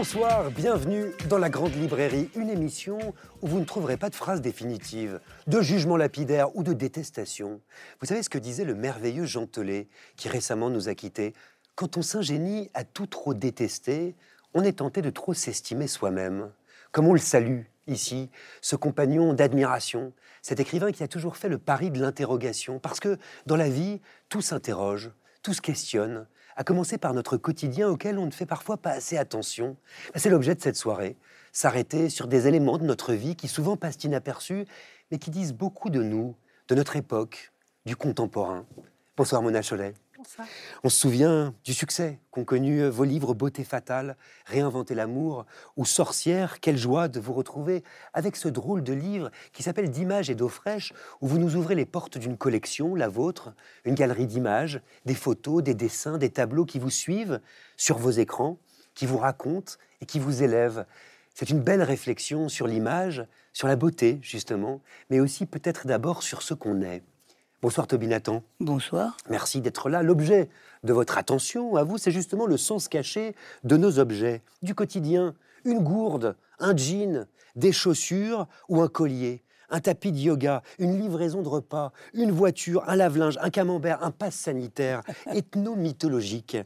Bonsoir, bienvenue dans la Grande Librairie, une émission où vous ne trouverez pas de phrase définitive, de jugement lapidaire ou de détestation. Vous savez ce que disait le merveilleux Jean qui récemment nous a quittés? Quand on s'ingénie à tout trop détester, on est tenté de trop s'estimer soi-même. Comme on le salue ici, ce compagnon d'admiration, cet écrivain qui a toujours fait le pari de l'interrogation, parce que dans la vie, tout s'interroge, tout se questionne, à commencer par notre quotidien auquel on ne fait parfois pas assez attention. C'est l'objet de cette soirée, s'arrêter sur des éléments de notre vie qui souvent passent inaperçus, mais qui disent beaucoup de nous, de notre époque, du contemporain. Bonsoir Mona Cholet. On se souvient du succès qu'ont connu vos livres Beauté fatale, Réinventer l'amour ou Sorcière. Quelle joie de vous retrouver avec ce drôle de livre qui s'appelle D'images et d'eau fraîche, où vous nous ouvrez les portes d'une collection, la vôtre, une galerie d'images, des photos, des dessins, des tableaux qui vous suivent sur vos écrans, qui vous racontent et qui vous élèvent. C'est une belle réflexion sur l'image, sur la beauté justement, mais aussi peut-être d'abord sur ce qu'on est. Bonsoir Toby Nathan. Bonsoir. Merci d'être là. L'objet de votre attention à vous, c'est justement le sens caché de nos objets du quotidien. Une gourde, un jean, des chaussures ou un collier, un tapis de yoga, une livraison de repas, une voiture, un lave-linge, un camembert, un passe sanitaire, ethno-mythologique.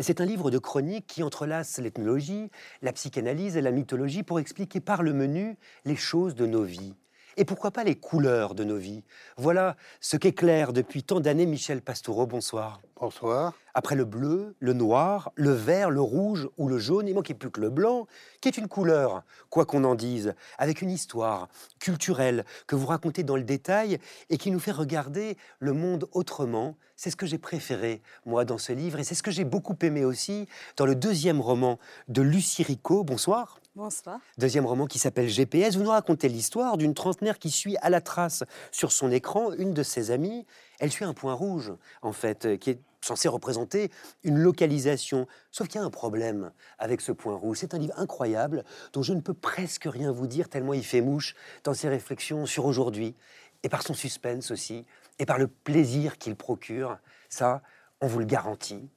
C'est un livre de chronique qui entrelace l'ethnologie, la psychanalyse et la mythologie pour expliquer par le menu les choses de nos vies. Et pourquoi pas les couleurs de nos vies? Voilà ce qu'éclaire depuis tant d'années Michel Pastoureau. Bonsoir. Bonsoir. Après le bleu, le noir, le vert, le rouge ou le jaune, il manquait plus que le blanc, qui est une couleur, quoi qu'on en dise, avec une histoire culturelle que vous racontez dans le détail et qui nous fait regarder le monde autrement. C'est ce que j'ai préféré, moi, dans ce livre, et c'est ce que j'ai beaucoup aimé aussi dans le deuxième roman de Lucie Rico. Bonsoir. Bonsoir. Deuxième roman qui s'appelle GPS. Vous nous racontez l'histoire d'une trentenaire qui suit à la trace sur son écran une de ses amies. Elle suit un point rouge, en fait, euh, qui est censé représenter une localisation. Sauf qu'il y a un problème avec ce point rouge. C'est un livre incroyable dont je ne peux presque rien vous dire tellement il fait mouche dans ses réflexions sur aujourd'hui et par son suspense aussi et par le plaisir qu'il procure. Ça, on vous le garantit.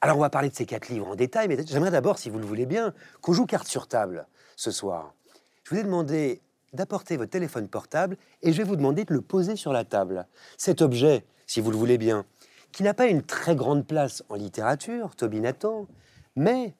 Alors on va parler de ces quatre livres en détail, mais j'aimerais d'abord, si vous le voulez bien, qu'on joue carte sur table ce soir. Je vous ai demandé d'apporter votre téléphone portable et je vais vous demander de le poser sur la table. Cet objet, si vous le voulez bien, qui n'a pas une très grande place en littérature, Toby Nathan, mais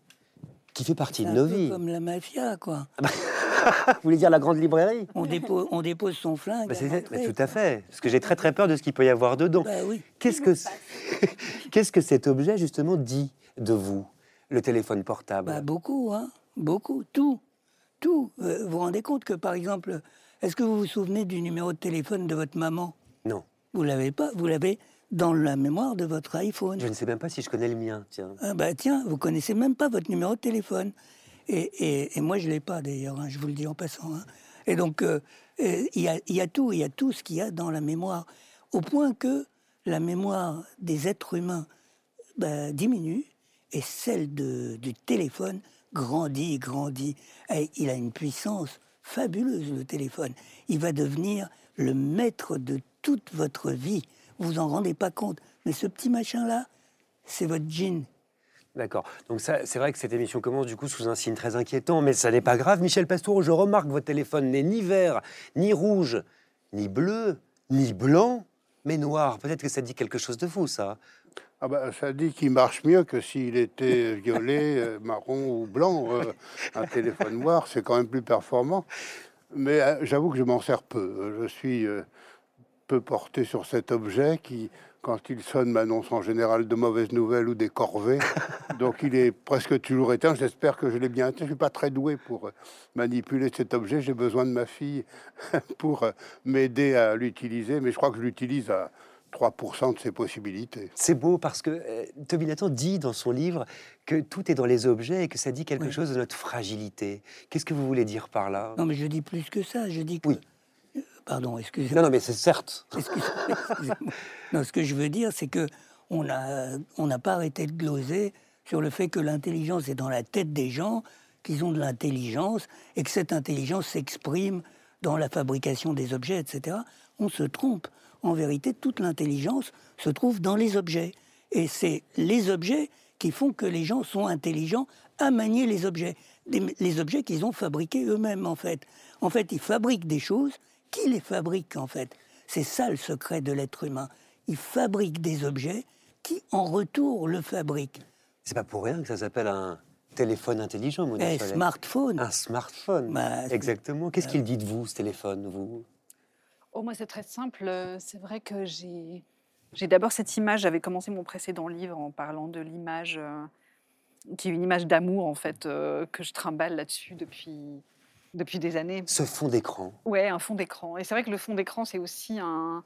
qui fait partie de nos vies. Comme la mafia, quoi. vous voulez dire la grande librairie on dépose, on dépose son flingue. Bah, tout à fait, parce que j'ai très très peur de ce qu'il peut y avoir dedans. Bah, oui. Qu'est-ce que qu'est-ce que cet objet justement dit de vous, le téléphone portable? Bah, Beaucoup, hein, beaucoup, tout, tout. Euh, vous vous rendez compte que par exemple, est-ce que vous vous souvenez du numéro de téléphone de votre maman? Non. Vous l'avez pas Vous l'avez dans la mémoire de votre iPhone. Je ne sais même pas si je connais le mien, tiens. Ah bah tiens, vous connaissez même pas votre numéro de téléphone. Et, moi, je l'ai pas d'ailleurs, hein, je vous le dis en passant. Hein. Et donc, euh, il y, a, tout, il y a tout ce qu'il y a dans la mémoire, au point que la mémoire des êtres humains bah, diminue et celle du téléphone grandit, grandit. Il a une puissance fabuleuse, le téléphone. Il va devenir le maître de toute votre vie. Vous vous en rendez pas compte. Mais ce petit machin-là, c'est votre jean. D'accord. Donc c'est vrai que cette émission commence du coup sous un signe très inquiétant, mais ça n'est pas grave. Michel Pastoureau, je remarque que votre téléphone n'est ni vert, ni rouge, ni bleu, ni blanc, mais noir. Peut-être que ça dit quelque chose de vous, ça. Ah bah, ça dit qu'il marche mieux que s'il était violet, euh, marron ou blanc. Euh, un téléphone noir, c'est quand même plus performant. Mais euh, j'avoue que je m'en sers peu. Je suis peu porté sur cet objet qui, quand il sonne, m'annonce en général de mauvaises nouvelles ou des corvées. Donc il est presque toujours éteint. J'espère que je l'ai bien éteint. Je suis pas très doué pour manipuler cet objet. J'ai besoin de ma fille pour m'aider à l'utiliser. Mais je crois que je l'utilise à 3% de ses possibilités. C'est beau parce que euh, Toby Nathan dit dans son livre que tout est dans les objets et que ça dit quelque chose de notre fragilité. Qu'est-ce que vous voulez dire par là? Non, mais je dis plus que ça. Je dis que, pardon, excusez-moi. Non, non, mais c'est certes. Excusez-moi. non, ce que je veux dire, c'est que on n'a on pas arrêté de gloser sur le fait que l'intelligence est dans la tête des gens, qu'ils ont de l'intelligence et que cette intelligence s'exprime dans la fabrication des objets, etc. On se trompe. En vérité, toute l'intelligence se trouve dans les objets. Et c'est les objets qui font que les gens sont intelligents à manier les objets. Des- les objets qu'ils ont fabriqués eux-mêmes, en fait. En fait, ils fabriquent des choses. Qui les fabrique, en fait? C'est ça le secret de l'être humain. Ils fabriquent des objets qui, en retour, le fabriquent. C'est pas pour rien que ça s'appelle un téléphone intelligent, Mona Eh, Chollet. smartphone. Un smartphone. Bah, Exactement. Qu'est-ce qu'il dit de vous, ce téléphone, vous? Oh, moi, c'est très simple. Euh, C'est vrai que j'ai. J'ai d'abord cette image, j'avais commencé mon précédent livre en parlant de l'image, euh, qui est une image d'amour, en fait, euh, que je trimballe là-dessus depuis, depuis des années. Ce fond d'écran. Ouais, un fond d'écran. Et c'est vrai que le fond d'écran, c'est aussi un.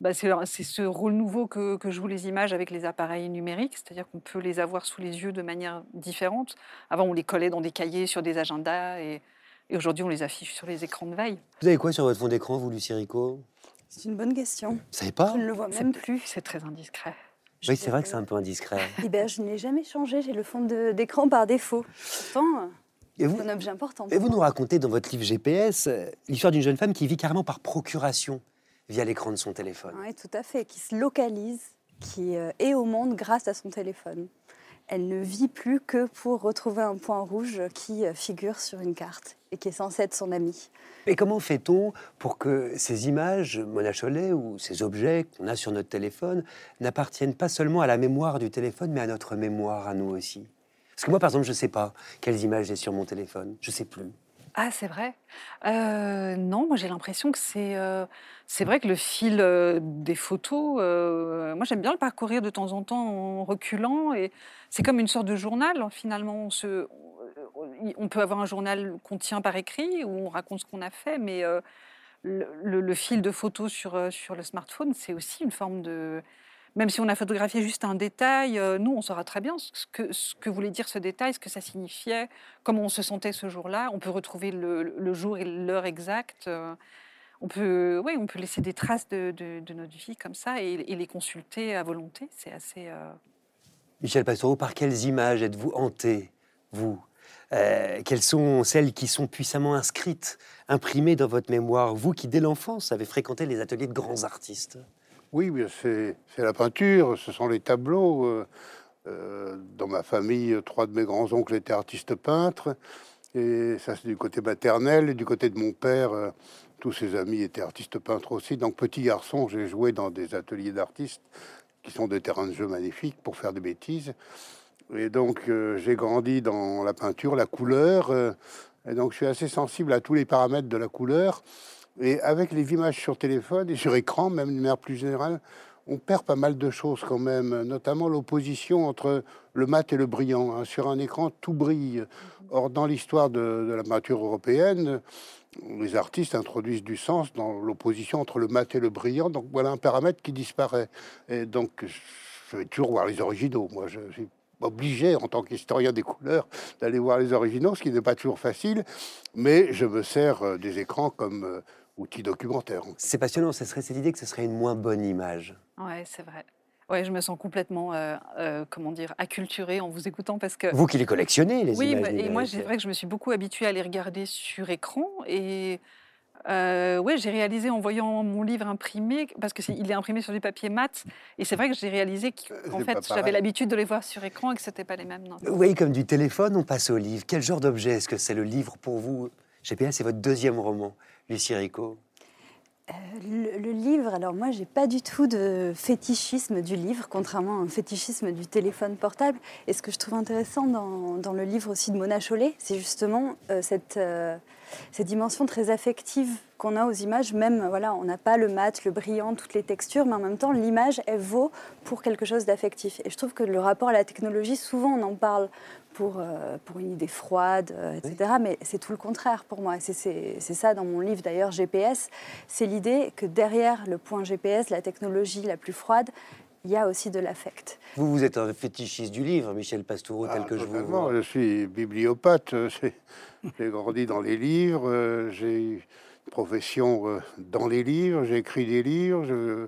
bah, c'est ce rôle nouveau que, que jouent les images avec les appareils numériques, c'est-à-dire qu'on peut les avoir sous les yeux de manière différente. Avant, on les collait dans des cahiers, sur des agendas, et, et aujourd'hui, on les affiche sur les écrans de veille. Vous avez quoi sur votre fond d'écran, vous, Lucie Rico? C'est une bonne question. Vous savez pas? Je ne le vois même plus. C'est très indiscret. Oui, c'est vrai que c'est un peu indiscret. Eh ben, je n'ai jamais changé. J'ai le fond d'écran par défaut. Pourtant, Et vous, un objet important. et vous nous racontez dans votre livre GPS euh, l'histoire d'une jeune femme qui vit carrément par procuration via l'écran de son téléphone. Oui, tout à fait. Qui se localise, qui euh, est au monde grâce à son téléphone. Elle ne vit plus que pour retrouver un point rouge qui euh, figure sur une carte et qui est censé être son ami. Et comment fait-on pour que ces images, Mona Chollet, ou ces objets qu'on a sur notre téléphone, n'appartiennent pas seulement à la mémoire du téléphone, mais à notre mémoire, à nous aussi? Parce que moi, par exemple, je ne sais pas quelles images j'ai sur mon téléphone. Je ne sais plus. Ah, c'est vrai? Euh, Non, moi j'ai l'impression que c'est euh, c'est vrai que le fil euh, des photos, moi j'aime bien le parcourir de temps en temps en reculant et c'est comme une sorte de journal hein, finalement. On, peut avoir un journal qu'on tient par écrit où on raconte ce qu'on a fait, mais le, le- fil de photos sur, sur le smartphone, c'est aussi une forme de... Même si on a photographié juste un détail, euh, nous, on saura très bien ce que, voulait dire ce détail, ce que ça signifiait, comment on se sentait ce jour-là. On peut retrouver le, jour et l'heure exacte. euh, On peut, oui, on peut laisser des traces de, de- de notre vie comme ça et, les consulter à volonté. C'est assez... euh, Michel Pastoureau, par quelles images êtes-vous hanté, vous? Quelles sont celles qui sont puissamment inscrites, imprimées dans votre mémoire? Vous qui, dès l'enfance, avez fréquenté les ateliers de grands artistes? Oui, c'est la peinture, ce sont les tableaux. euh, euh, dans ma famille, trois de mes grands-oncles étaient artistes peintres. Et ça, c'est du côté maternel. Et du côté de mon père, euh, tous ses amis étaient artistes peintres aussi. Donc, petit garçon, j'ai joué dans des ateliers d'artistes qui sont des terrains de jeu magnifiques pour faire des bêtises. Et donc, j'ai grandi dans la peinture, la couleur. et donc, je suis assez sensible à tous les paramètres de la couleur. Et avec les images sur téléphone et sur écran, même d'une manière plus générale, on perd pas mal de choses quand même, notamment l'opposition entre le mat et le brillant. hein. Sur un écran, tout brille. Or, dans l'histoire de, de la peinture européenne, les artistes introduisent du sens dans l'opposition entre le mat et le brillant. Donc voilà un paramètre qui disparaît. Et donc, je vais toujours voir les originaux. Moi, je suis obligé, en tant qu'historien des couleurs, d'aller voir les originaux, ce qui n'est pas toujours facile. Mais je me sers euh, des écrans comme euh, outil documentaire. C'est passionnant, ce serait cette idée que ce serait une moins bonne image. Ouais, c'est vrai. Ouais, je me sens complètement, euh, euh, comment dire, acculturée en vous écoutant parce que. Vous qui les collectionnez, les oui, images mais- et moi, c'est vrai que je me suis beaucoup habituée à les regarder sur écran et. Euh, ouais, j'ai réalisé en voyant mon livre imprimé, parce qu'il est imprimé sur du papier mat, et c'est vrai que j'ai réalisé qu'en c'est fait, j'avais l'habitude de les voir sur écran et que c'était pas les mêmes. non. Vous voyez, comme du téléphone, on passe au livre. Quel genre d'objet est-ce que c'est le livre pour vous? GPS, c'est votre deuxième roman, Lucie Rico. Euh, le, livre, alors moi, j'ai pas du tout de fétichisme du livre, contrairement à un fétichisme du téléphone portable. Et ce que je trouve intéressant dans, le livre aussi de Mona Chollet, c'est justement euh, euh, cette dimension très affective qu'on a aux images. Même, voilà, on n'a pas le mat, le brillant, toutes les textures, mais en même temps, l'image, elle vaut pour quelque chose d'affectif. Et je trouve que le rapport à la technologie, souvent, on en parle pour, euh, pour une idée froide, euh, etc. Mais c'est tout le contraire pour moi. C'est- ça dans mon livre d'ailleurs, GPS. C'est l'idée que derrière le point GPS, la technologie la plus froide, il y a aussi de l'affect. Vous, vous êtes un fétichiste du livre, Michel Pastoureau, tel Ah, que je vous vois. Je suis bibliopathe. j'ai- J'ai grandi dans les livres. euh, J'ai profession euh, dans les livres, j'écris des livres, je-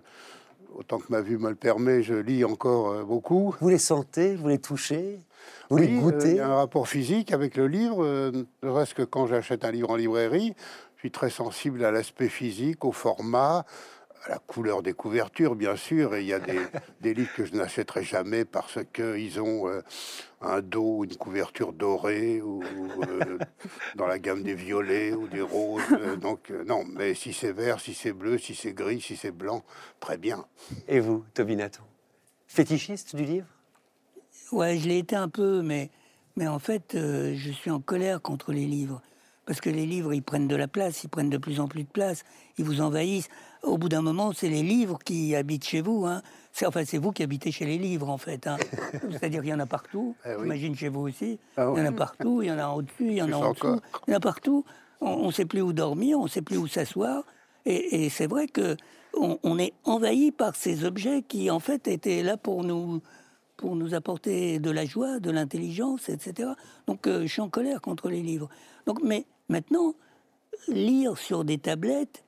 autant que ma vue me le permet, je lis encore beaucoup. Vous les sentez, vous les touchez, vous Oui, les euh, il y a un rapport physique avec le livre, euh, ne serait-ce que quand j'achète un livre en librairie, je suis très sensible à l'aspect physique, au format, à la couleur des couvertures, bien sûr. Et il y a des, des livres que je n'achèterai jamais parce qu'ils ont euh, un dos, une couverture dorée, ou euh, dans la gamme des violets ou des roses. euh, donc, non, mais si c'est vert, si c'est bleu, si c'est gris, si c'est blanc, très bien. Et vous, Toby Nathan Fétichiste du livre? Ouais, je l'ai été un peu, mais, mais en fait, euh, je suis en colère contre les livres. Parce que les livres, ils prennent de la place, ils prennent de plus en plus de place, ils vous envahissent. Au bout d'un moment, c'est les livres qui habitent chez vous. Hein. C'est, enfin, c'est vous qui habitez chez les livres, en fait. hein. C'est-à-dire qu'il y en a partout. Eh oui. J'imagine chez vous aussi. Ah Il y en a partout, il y en a en au-dessus, il y en a en dessous. Il y en a partout. On ne sait plus où dormir, on ne sait plus où s'asseoir. Et, et c'est vrai que on, on est envahi par ces objets qui, en fait, étaient là pour nous, pour nous apporter de la joie, de l'intelligence, etc. Donc, euh, je suis en colère contre les livres. Donc, mais maintenant, lire sur des tablettes,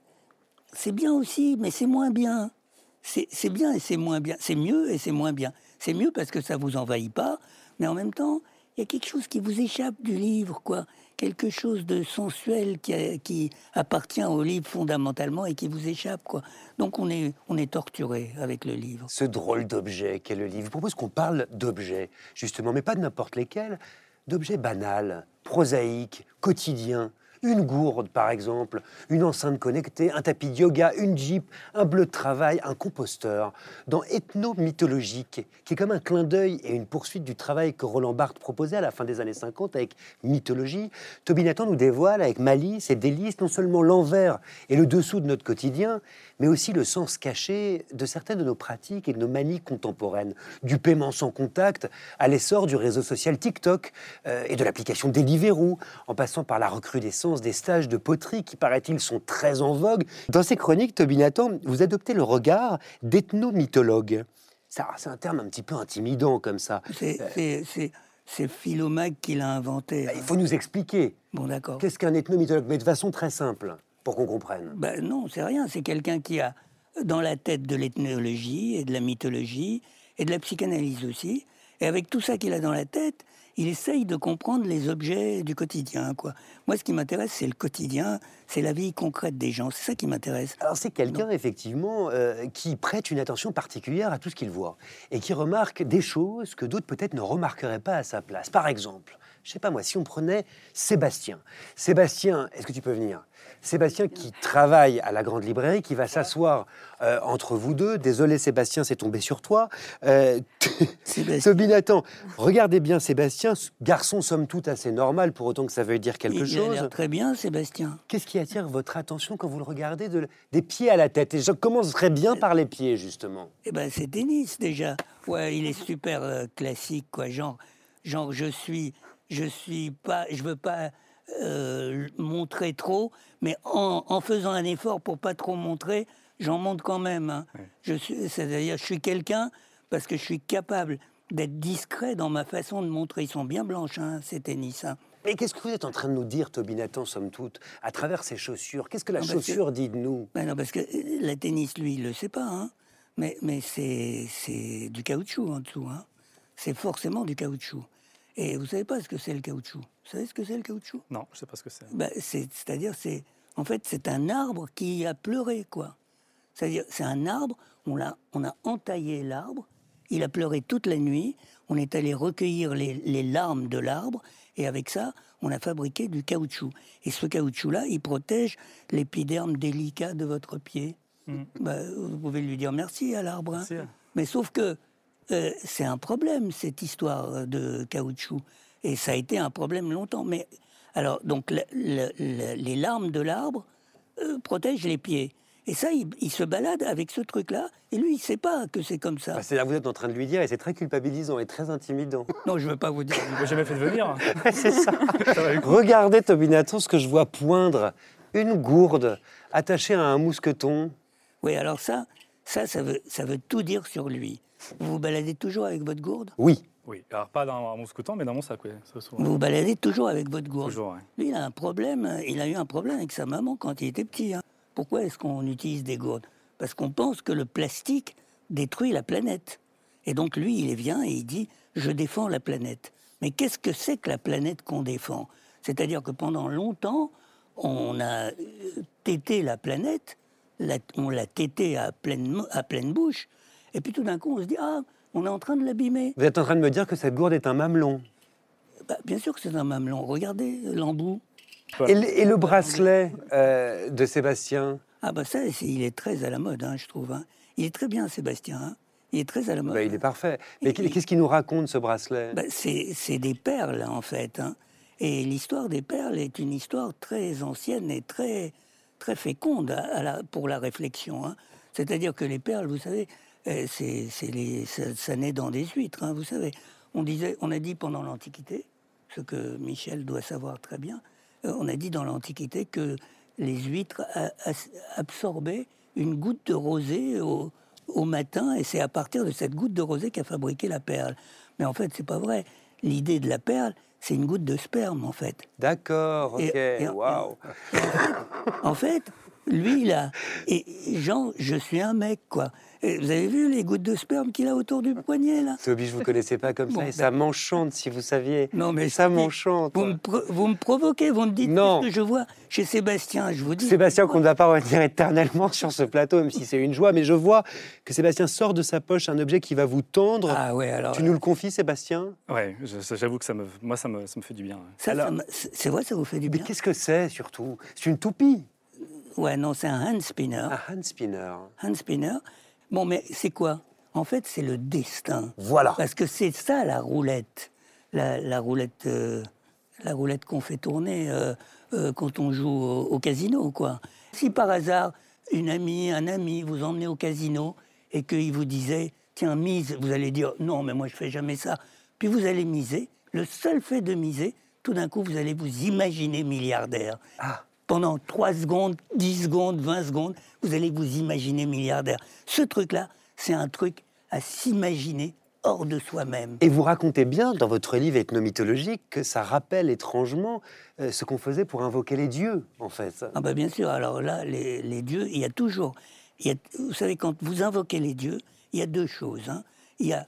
c'est bien aussi, mais c'est moins bien. C'est bien et c'est moins bien. C'est mieux et c'est moins bien. C'est mieux parce que ça vous envahit pas, mais en même temps, il y a quelque chose qui vous échappe du livre, quoi. Quelque chose de sensuel qui, appartient au livre fondamentalement et qui vous échappe, quoi. Donc on est, on est torturé avec le livre. ce drôle d'objet qu'est le livre. Je propose qu'on parle d'objets, justement, mais pas de n'importe lesquels, d'objets banals, prosaïques, quotidiens. Une gourde, par exemple, une enceinte connectée, un tapis de yoga, une jeep, un bleu de travail, un composteur. Dans Ethno-mythologique, qui est comme un clin d'œil et une poursuite du travail que Roland Barthes proposait à la fin des années 50 avec Mythologie, Toby Nathan nous dévoile avec malice et délice non seulement l'envers et le dessous de notre quotidien, mais aussi le sens caché de certaines de nos pratiques et de nos manies contemporaines, du paiement sans contact à l'essor du réseau social TikTok euh, et de l'application Deliveroo, en passant par la recrudescence des stages de poterie qui, paraît-il, sont très en vogue. Dans ces chroniques, Toby Nathan, vous adoptez le regard d'ethnomythologue. Ça, C'est un terme un petit peu intimidant comme ça. C'est c'est Philomague qui l'a inventé. Il faut nous expliquer Bon, d'accord. qu'est-ce qu'un ethnomythologue, mais de façon très simple, pour qu'on comprenne. Ben non, c'est rien. C'est quelqu'un qui a dans la tête de l'ethnologie et de la mythologie et de la psychanalyse aussi. Et avec tout ça qu'il a dans la tête, il essaye de comprendre les objets du quotidien. Quoi. Moi, ce qui m'intéresse, c'est le quotidien, c'est la vie concrète des gens. C'est ça qui m'intéresse. Alors c'est quelqu'un effectivement euh, qui prête une attention particulière à tout ce qu'il voit et qui remarque des choses que d'autres peut-être ne remarqueraient pas à sa place. Par exemple, je sais pas moi, si on prenait Sébastien. Sébastien, est-ce que tu peux venir? Sébastien qui travaille à la grande librairie, qui va s'asseoir euh, entre vous deux. Désolé Sébastien, c'est tombé sur toi. Euh, Sébastien. Toby Nathan, regardez bien Sébastien, garçon somme toute assez normal pour autant que ça veuille dire quelque il, a chose. l'air très bien, Sébastien. Qu'est-ce qui attire votre attention quand vous le regardez de- des pieds à la tête? Et je commencerai bien par les pieds, justement. Eh ben, c'est tennis déjà. Ouais, il est super euh, classique, quoi. Genre, genre, je suis, je suis pas, je veux pas euh, montrer trop, mais en, en faisant un effort pour pas trop montrer, j'en montre quand même. hein. Je suis, c'est-à-dire, je suis quelqu'un parce que je suis capable d'être discret dans ma façon de montrer. Ils sont bien blanches, hein, ces tennis. hein. Mais qu'est-ce que vous êtes en train de nous dire, Toby Nathan, somme toute, à travers ces chaussures? Qu'est-ce que la que- chaussure dit de nous? Ben non, parce que euh, la tennis, lui, il le sait pas, hein. Mais, mais c'est, c'est du caoutchouc en dessous, hein. C'est forcément du caoutchouc. Et vous savez pas ce que c'est le caoutchouc? Vous savez ce que c'est le caoutchouc? Non, je sais pas ce que c'est. ben, c'est, C'est-à-dire, c'est, en fait, c'est un arbre qui a pleuré, quoi. C'est-à-dire, c'est un arbre, on, l'a, on a entaillé l'arbre, il a pleuré toute la nuit, on est allé recueillir les, les larmes de l'arbre, et avec ça, on a fabriqué du caoutchouc. Et ce caoutchouc-là, il protège l'épiderme délicat de votre pied. Ben, vous pouvez lui dire merci à l'arbre. hein. Merci. Mais sauf que euh, c'est un problème, cette histoire de caoutchouc. Et ça a été un problème longtemps. Mais alors, donc, le- le- le- les larmes de l'arbre euh, protègent les pieds. Et ça, il, il se balade avec ce truc-là. Et lui, il sait pas que c'est comme ça. Bah, C'est là vous êtes en train de lui dire, et c'est très culpabilisant et très intimidant. Non, je veux pas vous dire. Je l'ai jamais fait venir. c'est ça. Regardez, Toby Nathan, ce que je vois poindre. Une gourde attachée à un mousqueton. Oui, alors ça, ça, ça veut, ça veut tout dire sur lui. Vous vous baladez toujours avec votre gourde? Oui, Oui, alors pas dans mon scooter, mais dans mon sac, oui. ça, souvent. Vous vous baladez toujours avec votre gourde? Toujours. Lui, il a un problème. Il a eu un problème avec sa maman quand il était petit. hein. Pourquoi est-ce qu'on utilise des gourdes? Parce qu'on pense que le plastique détruit la planète. Et donc lui, il vient et il dit je défends la planète. Mais qu'est-ce que c'est que la planète qu'on défend? C'est-à-dire que pendant longtemps, on a euh, tété la planète, la- on l'a tété à pleine, mo- à pleine bouche, et puis tout d'un coup, on se dit ah, on est en train de l'abîmer. Vous êtes en train de me dire que cette gourde est un mamelon. Bah, bien sûr que c'est un mamelon. Regardez l'embout. Et, le- et le bracelet euh, de Sébastien? Ah bah ça, il est très à la mode, hein, je trouve. hein. Il est très bien, Sébastien. hein. Il est très à la mode. Bah, Il est parfait. Mais qu'est-ce qu'il nous raconte, ce bracelet? Bah, c'est des perles, en fait. hein. Et l'histoire des perles est une histoire très ancienne et très, très féconde à- à la- pour la réflexion. hein. C'est-à-dire que les perles, vous savez, euh, c'est c'est les- ça, ça naît dans des huîtres, hein, vous savez. On, disait, on a dit pendant l'Antiquité, ce que Michel doit savoir très bien, euh, on a dit dans l'Antiquité que les huîtres a- absorbaient une goutte de rosée au, au matin, et c'est à partir de cette goutte de rosée qu'a fabriqué la perle. Mais en fait, c'est pas vrai. L'idée de la perle, c'est une goutte de sperme, en fait. D'accord, ok. Waouh. En fait, lui, là, et Jean, je suis un mec, quoi. Et vous avez vu les gouttes de sperme qu'il a autour du poignet, là Toby, je vous connaissais pas comme Bon, ça et ça m'enchante si vous saviez. Non, mais ça m'enchante. vous me, pro- vous me provoquez, vous me dites Non. ce que je vois chez Sébastien, je vous dis. Sébastien, qu'on ne va pas retenir éternellement sur ce plateau, même si c'est une joie, mais je vois que Sébastien sort de sa poche un objet qui va vous tendre. Ah ouais, alors. tu nous le confies, Sébastien? Ouais, je- j'avoue que ça me, moi, ça me, ça me fait du bien. ouais. ça, alors- c'est vrai, ça vous fait du Mais bien qu'est-ce que c'est surtout? C'est une toupie, Ouais, non, c'est un hand spinner. un hand spinner. Hand spinner. Bon, mais c'est quoi? En fait, c'est le destin. Voilà. Parce que c'est ça la roulette, la, la roulette, euh, la roulette qu'on fait tourner euh, euh, quand on joue au, au casino, quoi. Si par hasard une amie, un ami vous emmenait au casino et qu'il vous disait tiens mise, vous allez dire non mais moi je fais jamais ça. Puis vous allez miser. Le seul fait de miser, tout d'un coup vous allez vous imaginer milliardaire. Ah. Pendant 3 secondes, 10 secondes, 20 secondes, vous allez vous imaginer milliardaire. Ce truc-là, c'est un truc à s'imaginer hors de soi-même. Et vous racontez bien dans votre livre ethnomythologique que ça rappelle étrangement euh, ce qu'on faisait pour invoquer les dieux, en fait. Ah bah bien sûr, alors là, les, les dieux, il y a toujours... il y a- vous savez, quand vous invoquez les dieux, il y a deux choses. hein. Il y a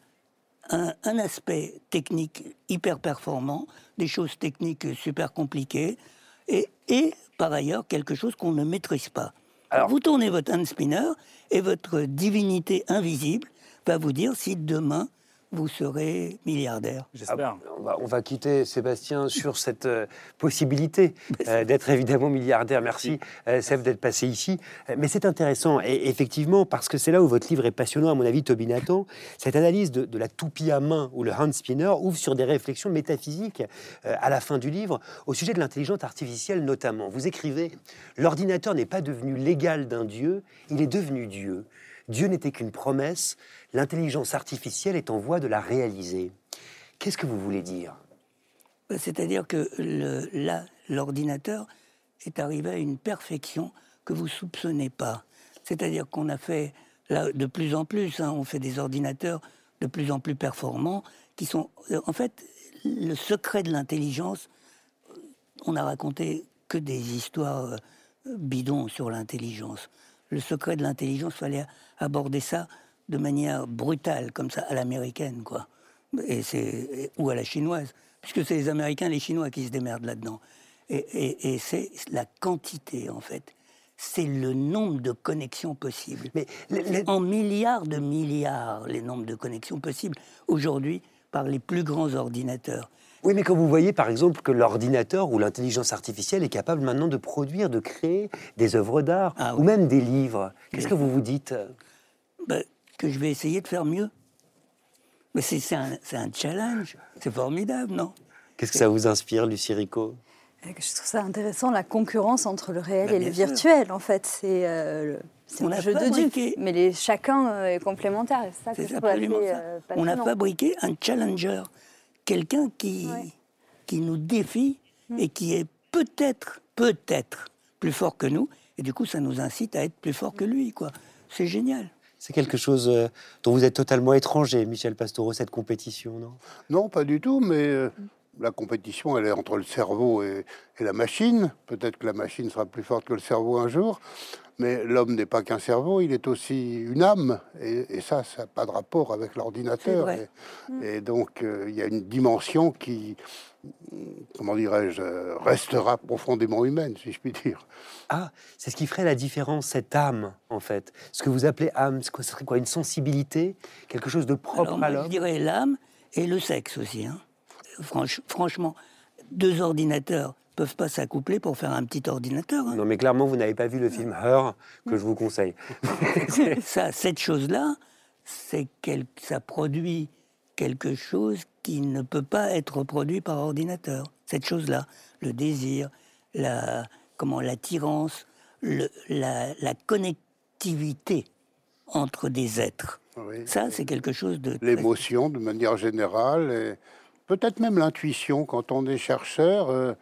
un, un aspect technique hyper performant, des choses techniques super compliquées, et, et par ailleurs quelque chose qu'on ne maîtrise pas. Alors- vous tournez votre hand spinner et votre divinité invisible va vous dire si demain vous serez milliardaire. J'espère. On va, on va quitter Sébastien sur cette euh, possibilité euh, d'être évidemment milliardaire. Merci, euh, Seb, d'être passé ici. Euh, Mais c'est intéressant, et effectivement, parce que c'est là où votre livre est passionnant, à mon avis, Toby Nathan. Cette analyse de, de la toupie à main ou le hand spinner ouvre sur des réflexions métaphysiques euh, à la fin du livre, au sujet de l'intelligence artificielle notamment. Vous écrivez L'ordinateur n'est pas devenu l'égal d'un dieu, il est devenu Dieu. Dieu n'était qu'une promesse, l'intelligence artificielle est en voie de la réaliser. Qu'est-ce que vous voulez dire? Ben, C'est-à-dire que là, l'ordinateur est arrivé à une perfection que vous soupçonnez pas. C'est-à-dire qu'on a fait, là, de plus en plus, hein, on fait des ordinateurs de plus en plus performants qui sont. euh, En fait, le secret de l'intelligence, on a raconté que des histoires euh, bidons sur l'intelligence. Le secret de l'intelligence, fallait aborder ça de manière brutale, comme ça, à l'américaine, quoi. Et c'est, ou à la chinoise, puisque c'est les Américains les Chinois qui se démerdent là-dedans. Et, c'est la quantité, en fait. C'est le nombre de connexions possibles. Mais En milliards de milliards, les nombres de connexions possibles, aujourd'hui, par les plus grands ordinateurs. Oui, mais quand vous voyez par exemple que l'ordinateur ou l'intelligence artificielle est capable maintenant de produire, de créer des œuvres d'art Ah ou même des livres, qu'est-ce que vous vous dites? Ben, que je vais essayer de faire mieux. Mais c'est un, challenge. C'est formidable, non? Qu'est-ce que ça vous inspire, Lucie Rico? Euh, Je trouve ça intéressant, la concurrence entre le réel Bah, et le sûr. virtuel, en fait. C'est euh, le- jeu de dupes, mais les, chacun euh, est complémentaire. C'est ça que C'est je trouve assez absolument ça. euh, On a fabriqué un challenger, quelqu'un qui, Ouais. qui nous défie Mm. et qui est peut-être, peut-être plus fort que nous. Et du coup, ça nous incite à être plus fort que lui, quoi. C'est génial. C'est quelque chose euh, dont vous êtes totalement étranger, Michel Pastoureau, cette compétition, non? Non, pas du tout, mais euh, la compétition, elle est entre le cerveau et, et la machine. Peut-être que la machine sera plus forte que le cerveau un jour, mais l'homme n'est pas qu'un cerveau, il est aussi une âme, et, et ça, ça n'a pas de rapport avec l'ordinateur. Et, et donc, euh, il y a une dimension qui, comment dirais-je, restera profondément humaine, si je puis dire. Ah, c'est ce qui ferait la différence, cette âme, en fait. Ce que vous appelez âme, ce serait quoi Une sensibilité Quelque chose de propre Alors, à je dirais l'âme et le sexe aussi. hein. Franch- franchement, deux ordinateurs peuvent pas s'accoupler pour faire un petit ordinateur. hein. Non, mais clairement, vous n'avez pas vu le film Her, que je vous conseille. Ça, cette chose-là, c'est ça produit quelque chose qui ne peut pas être produit par ordinateur. Cette chose-là, le désir, la comment l'attirance, le- la, la connectivité entre des êtres. Oui. Ça, c'est quelque chose de très- L'émotion, de manière générale, et peut-être même l'intuition. Quand on est chercheur, euh,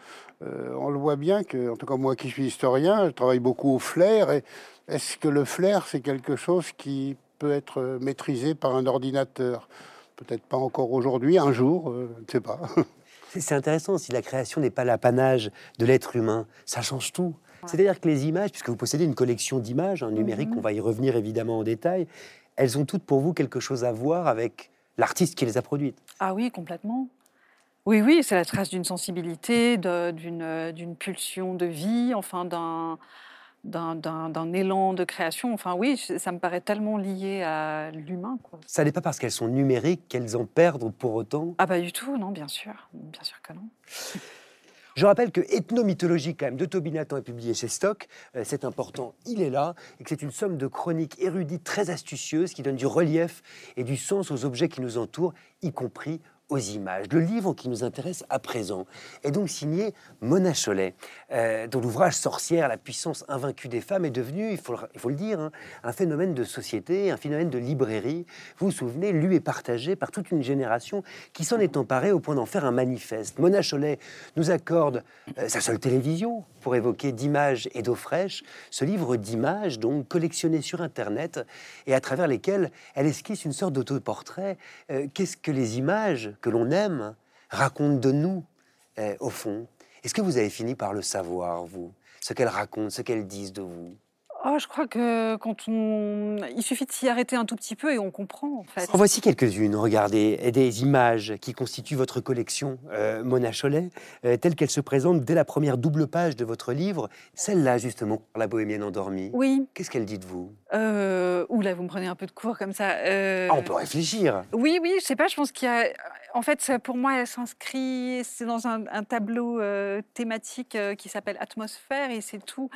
euh, on le voit bien que, en tout cas moi qui suis historien, je travaille beaucoup au flair. Et est-ce que le flair, c'est quelque chose qui peut être maîtrisé par un ordinateur? Peut-être pas encore aujourd'hui, un jour, euh, je ne sais pas. C'est- C'est intéressant, si la création n'est pas l'apanage de l'être humain, ça change tout. C'est-à-dire que les images, puisque vous possédez une collection d'images, un numérique, on va y revenir évidemment en détail, elles ont toutes pour vous quelque chose à voir avec l'artiste qui les a produites. Ah oui, complètement. Oui, oui, c'est la trace d'une sensibilité, d'une pulsion de vie, enfin d'un élan de création. Enfin oui, ça me paraît tellement lié à l'humain. Ça n'est pas parce qu'elles sont numériques qu'elles en perdent pour autant. Ah pas du tout, non, bien sûr, bien sûr que non. Je rappelle que Ethnomythologie, quand même, de Toby Nathan est publié chez Stock. Euh, c'est important, il est là. Et que c'est une somme de chroniques érudites très astucieuses qui donnent du relief et du sens aux objets qui nous entourent, y compris aux images. Le livre qui nous intéresse à présent est donc signé Mona Chollet, euh, dont l'ouvrage Sorcière, la puissance invaincue des femmes est devenu, il faut le, dire, hein, un phénomène de société, un phénomène de librairie. Vous vous souvenez, lu et partagé par toute une génération qui s'en est emparée au point d'en faire un manifeste. Mona Chollet nous accorde euh, sa seule télévision pour évoquer d'images et d'eau fraîche, ce livre d'images donc collectionné sur Internet et à travers lesquels elle esquisse une sorte d'autoportrait. Euh, Qu'est-ce que les images que l'on aime racontent de nous, euh, au fond. Est-ce que vous avez fini par le savoir, vous? Ce qu'elles racontent, ce qu'elles disent de vous? Oh, je crois que quand on, il suffit de s'y arrêter un tout petit peu et on comprend en fait. En voici quelques-unes, regardez, des images qui constituent votre collection, euh, Mona Chollet, euh, telle qu'elle se présente dès la première double page de votre livre, celle-là justement, La bohémienne endormie. Oui. Qu'est-ce qu'elle dit de vous? Euh, ouh là, vous me prenez un peu de cours comme ça. Euh, Ah, on peut réfléchir. Oui, oui, je sais pas, je pense qu'il y a. En fait, pour moi, elle s'inscrit, c'est dans un, un tableau euh, thématique qui s'appelle Atmosphère et c'est tout.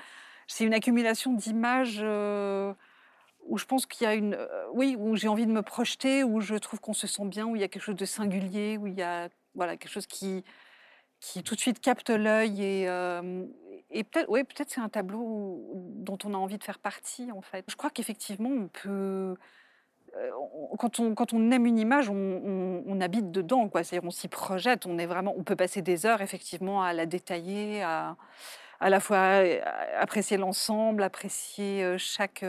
C'est une accumulation d'images euh, où je pense qu'il y a une. euh, oui, où j'ai envie de me projeter, où je trouve qu'on se sent bien, où il y a quelque chose de singulier, où il y a voilà, quelque chose qui, qui tout de suite capte l'œil et. euh, et peut-être, oui, peut-être c'est un tableau dont on a envie de faire partie, en fait. Je crois qu'effectivement, on peut, quand, on, quand on aime une image, on, on- on habite dedans, quoi. C'est-à-dire, on s'y projette. On est vraiment, on peut passer des heures effectivement à la détailler, à, à la fois apprécier l'ensemble, apprécier chaque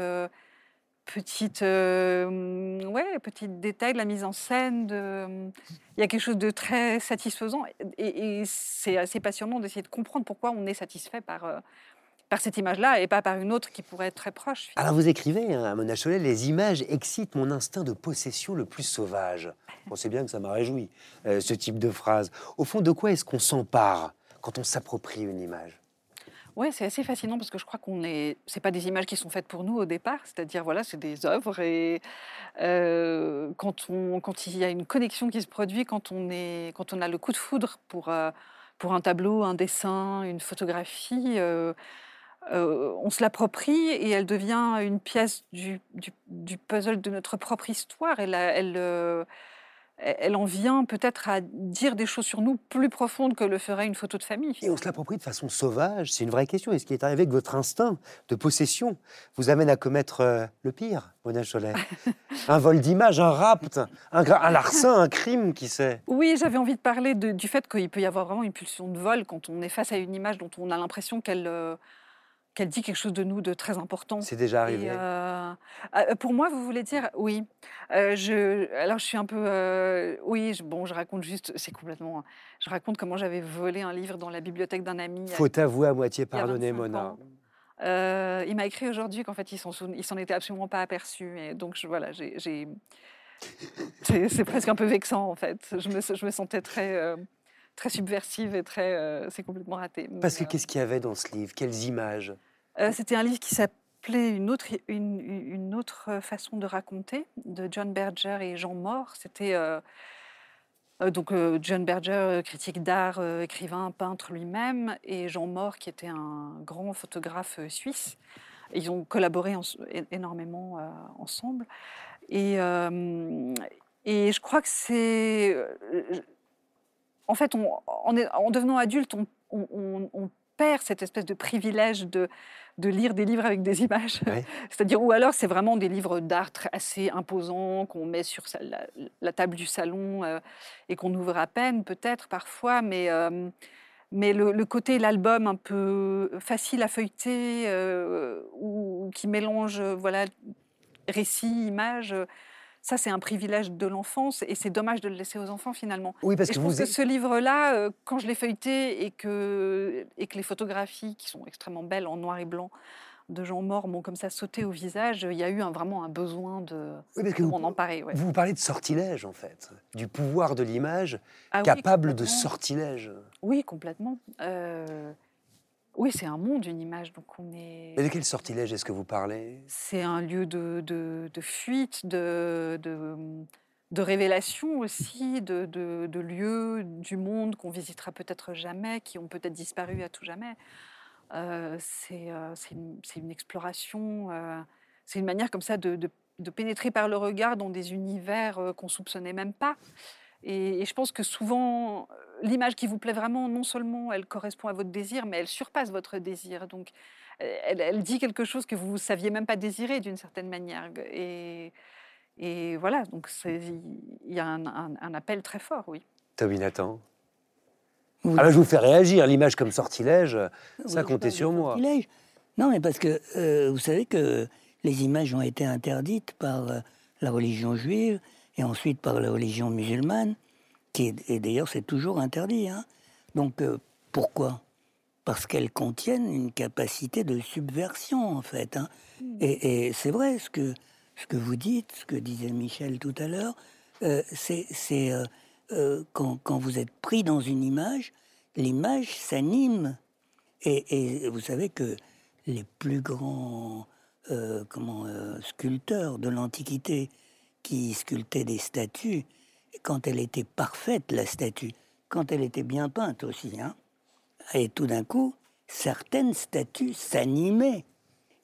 petite, euh, ouais, petit détail de la mise en scène. de- Il y a quelque chose de très satisfaisant et, et c'est assez passionnant d'essayer de comprendre pourquoi on est satisfait par. euh, par cette image-là et pas par une autre qui pourrait être très proche. Alors vous écrivez hein, à Mona Chollet, les images excitent mon instinct de possession le plus sauvage. On sait bien que ça m'a réjoui, euh, ce type de phrase. Au fond, de quoi est-ce qu'on s'empare quand on s'approprie une image? Ouais, c'est assez fascinant parce que je crois qu'on est. C'est pas des images qui sont faites pour nous au départ, c'est-à-dire voilà, c'est des œuvres et euh, quand on quand il y a une connexion qui se produit, quand on est quand on a le coup de foudre pour euh, pour un tableau, un dessin, une photographie. euh, on se l'approprie et elle devient une pièce du, du- puzzle de notre propre histoire. Elle, elle en vient peut-être à dire des choses sur nous plus profondes que le ferait une photo de famille. Et on se l'approprie de façon sauvage, c'est une vraie question. Et ce qui est arrivé avec votre instinct de possession vous amène à commettre euh, le pire, Mona Chollet Un vol d'image, un rapt, un, larcin, un crime, qui sait? Oui, j'avais envie de parler de- du fait qu'il peut y avoir vraiment une pulsion de vol quand on est face à une image dont on a l'impression qu'elle euh, qu'elle dit quelque chose de nous de très important. C'est déjà arrivé. euh, euh, pour moi, vous voulez dire oui. Euh, je, alors, je suis un peu. euh, oui, je- bon, je raconte juste. C'est complètement. Je raconte comment j'avais volé un livre dans la bibliothèque d'un ami. Faut avouer à moitié pardonner, 25 Mona. il m'a écrit aujourd'hui qu'en fait, il s'en était absolument pas aperçu. Et donc, je, voilà, j'ai. C'est presque un peu vexant, en fait. Je me, je me sentais très. très subversive et très. euh, c'est complètement raté. Parce que euh, qu'est-ce qu'il y avait dans ce livre? Quelles images? Euh, C'était un livre qui s'appelait une autre, une, autre façon de raconter de John Berger et Jean Mort. C'était euh, euh, donc John Berger, critique d'art, écrivain, peintre lui-même, et Jean Mort qui était un grand photographe suisse. Ils ont collaboré énormément ensemble. Et, et je crois que c'est. En fait, en, devenant adulte, on- on- on perd cette espèce de privilège de, de lire des livres avec des images. C'est-à-dire, ou alors c'est vraiment des livres d'art assez imposants qu'on met sur la, la table du salon euh, et qu'on ouvre à peine, peut-être parfois, mais, euh, mais le, le côté, l'album un peu facile à feuilleter, euh, ou qui mélange voilà, récit, image, euh, ça c'est un privilège de l'enfance et c'est dommage de le laisser aux enfants finalement. Oui, parce Et que je vous. pense que ce livre-là, euh, quand je l'ai feuilleté et que, et que les photographies, qui sont extrêmement belles en noir et blanc, de gens morts m'ont comme ça sauté au visage, il y a eu un- vraiment un besoin de, Oui, parce que de vous, m'en emparer. ouais. vous parlez de sortilège, en fait, du pouvoir de l'image Ah oui, capable de sortilège. Oui, complètement. Euh, oui, c'est un monde, une image, donc on est... Mais de quel sortilège est-ce que vous parlez? C'est un lieu de, de- de fuite, de, de, de révélation aussi, de, de- lieux du monde qu'on visitera peut-être jamais, qui ont peut-être disparu à tout jamais. Euh, c'est euh, une, exploration, euh, c'est une manière comme ça de, pénétrer par le regard dans des univers euh, qu'on soupçonnait même pas. Et, et je pense que souvent, l'image qui vous plaît vraiment, non seulement elle correspond à votre désir, mais elle surpasse votre désir. Donc, euh, elle, elle dit quelque chose que vous ne saviez même pas désirer d'une certaine manière. Et, et voilà, donc il y a un, un- un appel très fort, oui. Toby Nathan Oui. Alors, je vous fais réagir. L'image comme sortilège, ça Oui, comptait sur moi. sortilège. Non, mais parce que euh, vous savez que les images ont été interdites par euh, la religion juive et ensuite par la religion musulmane, qui est- et d'ailleurs c'est toujours interdit. hein. Donc euh, pourquoi? Parce qu'elles contiennent une capacité de subversion en fait. hein. Et, et c'est vrai ce que ce que vous dites, ce que disait Michel tout à l'heure, euh, c'est euh, quand, quand vous êtes pris dans une image, l'image s'anime. Et, et vous savez que les plus grands comment, sculpteurs de l'Antiquité qui sculptaient des statues, quand elle était parfaite, la statue, quand elle était bien peinte aussi, hein, et tout d'un coup, certaines statues s'animaient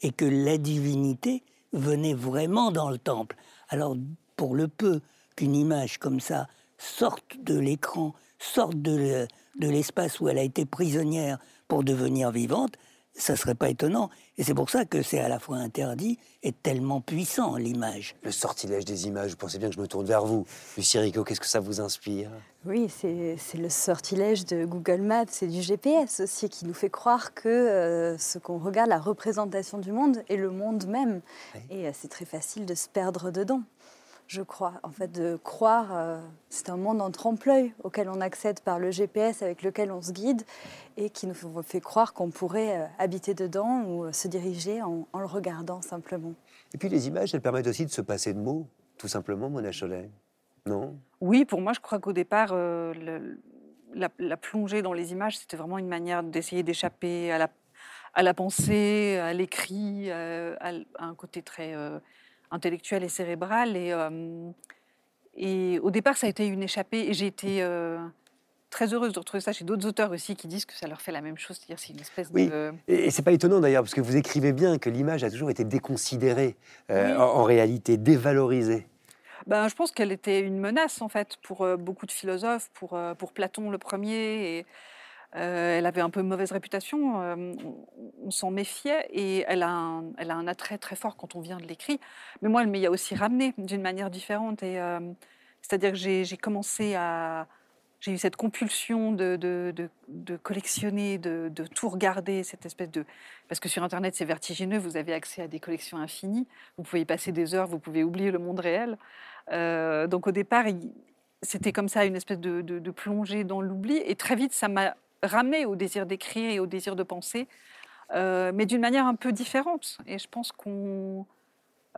et que la divinité venait vraiment dans le temple. Alors, pour le peu qu'une image comme ça sorte de l'écran, sorte de le- de l'espace où elle a été prisonnière pour devenir vivante, ça serait pas étonnant. Et c'est pour ça que c'est à la fois interdit et tellement puissant, l'image. Le sortilège des images, vous pensez bien que je me tourne vers vous. Lucie Rico, qu'est-ce que ça vous inspire? Oui, c'est c'est le sortilège de Google Maps et du GPS aussi qui nous fait croire que euh, ce qu'on regarde, la représentation du monde, est le monde même. Oui. Et euh, c'est très facile de se perdre dedans, je crois. En fait, de croire, euh, c'est un monde en trompe-l'œil auquel on accède par le GPS avec lequel on se guide et qui nous fait croire qu'on pourrait euh, habiter dedans ou euh, se diriger en, en le regardant simplement. Et puis les images, elles permettent aussi de se passer de mots, tout simplement, Mona Cholet. Non? Oui, pour moi, je crois qu'au départ, euh, le- la, la plongée dans les images, c'était vraiment une manière d'essayer d'échapper à la, à la pensée, à l'écrit, à un côté très euh, intellectuel et cérébral. Et, euh, et au départ, ça a été une échappée. Et j'ai été euh, très heureuse de retrouver ça chez d'autres auteurs aussi qui disent que ça leur fait la même chose. C'est-à-dire c'est une espèce Oui. de... Et, et c'est pas étonnant d'ailleurs, parce que vous écrivez bien que l'image a toujours été déconsidérée, euh, Oui. en, en réalité, dévalorisée. Ben, je pense qu'elle était une menace, en fait, pour beaucoup de philosophes, pour, pour Platon le premier. Et, euh, elle avait un peu mauvaise réputation, euh, on, s'en méfiait, et elle a, un, attrait très fort quand on vient de l'écrit. Mais moi, elle m'y a aussi ramené d'une manière différente. Euh, c'est-à-dire que j'ai, commencé à... j'ai eu cette compulsion de, collectionner, de, tout regarder, cette espèce de... Parce que sur Internet, c'est vertigineux, vous avez accès à des collections infinies, vous pouvez y passer des heures, vous pouvez oublier le monde réel. Donc au départ, c'était comme ça, une espèce de plongée dans l'oubli, et très vite, ça m'a ramené au désir d'écrire et au désir de penser, euh, mais d'une manière un peu différente. Et je pense qu'on...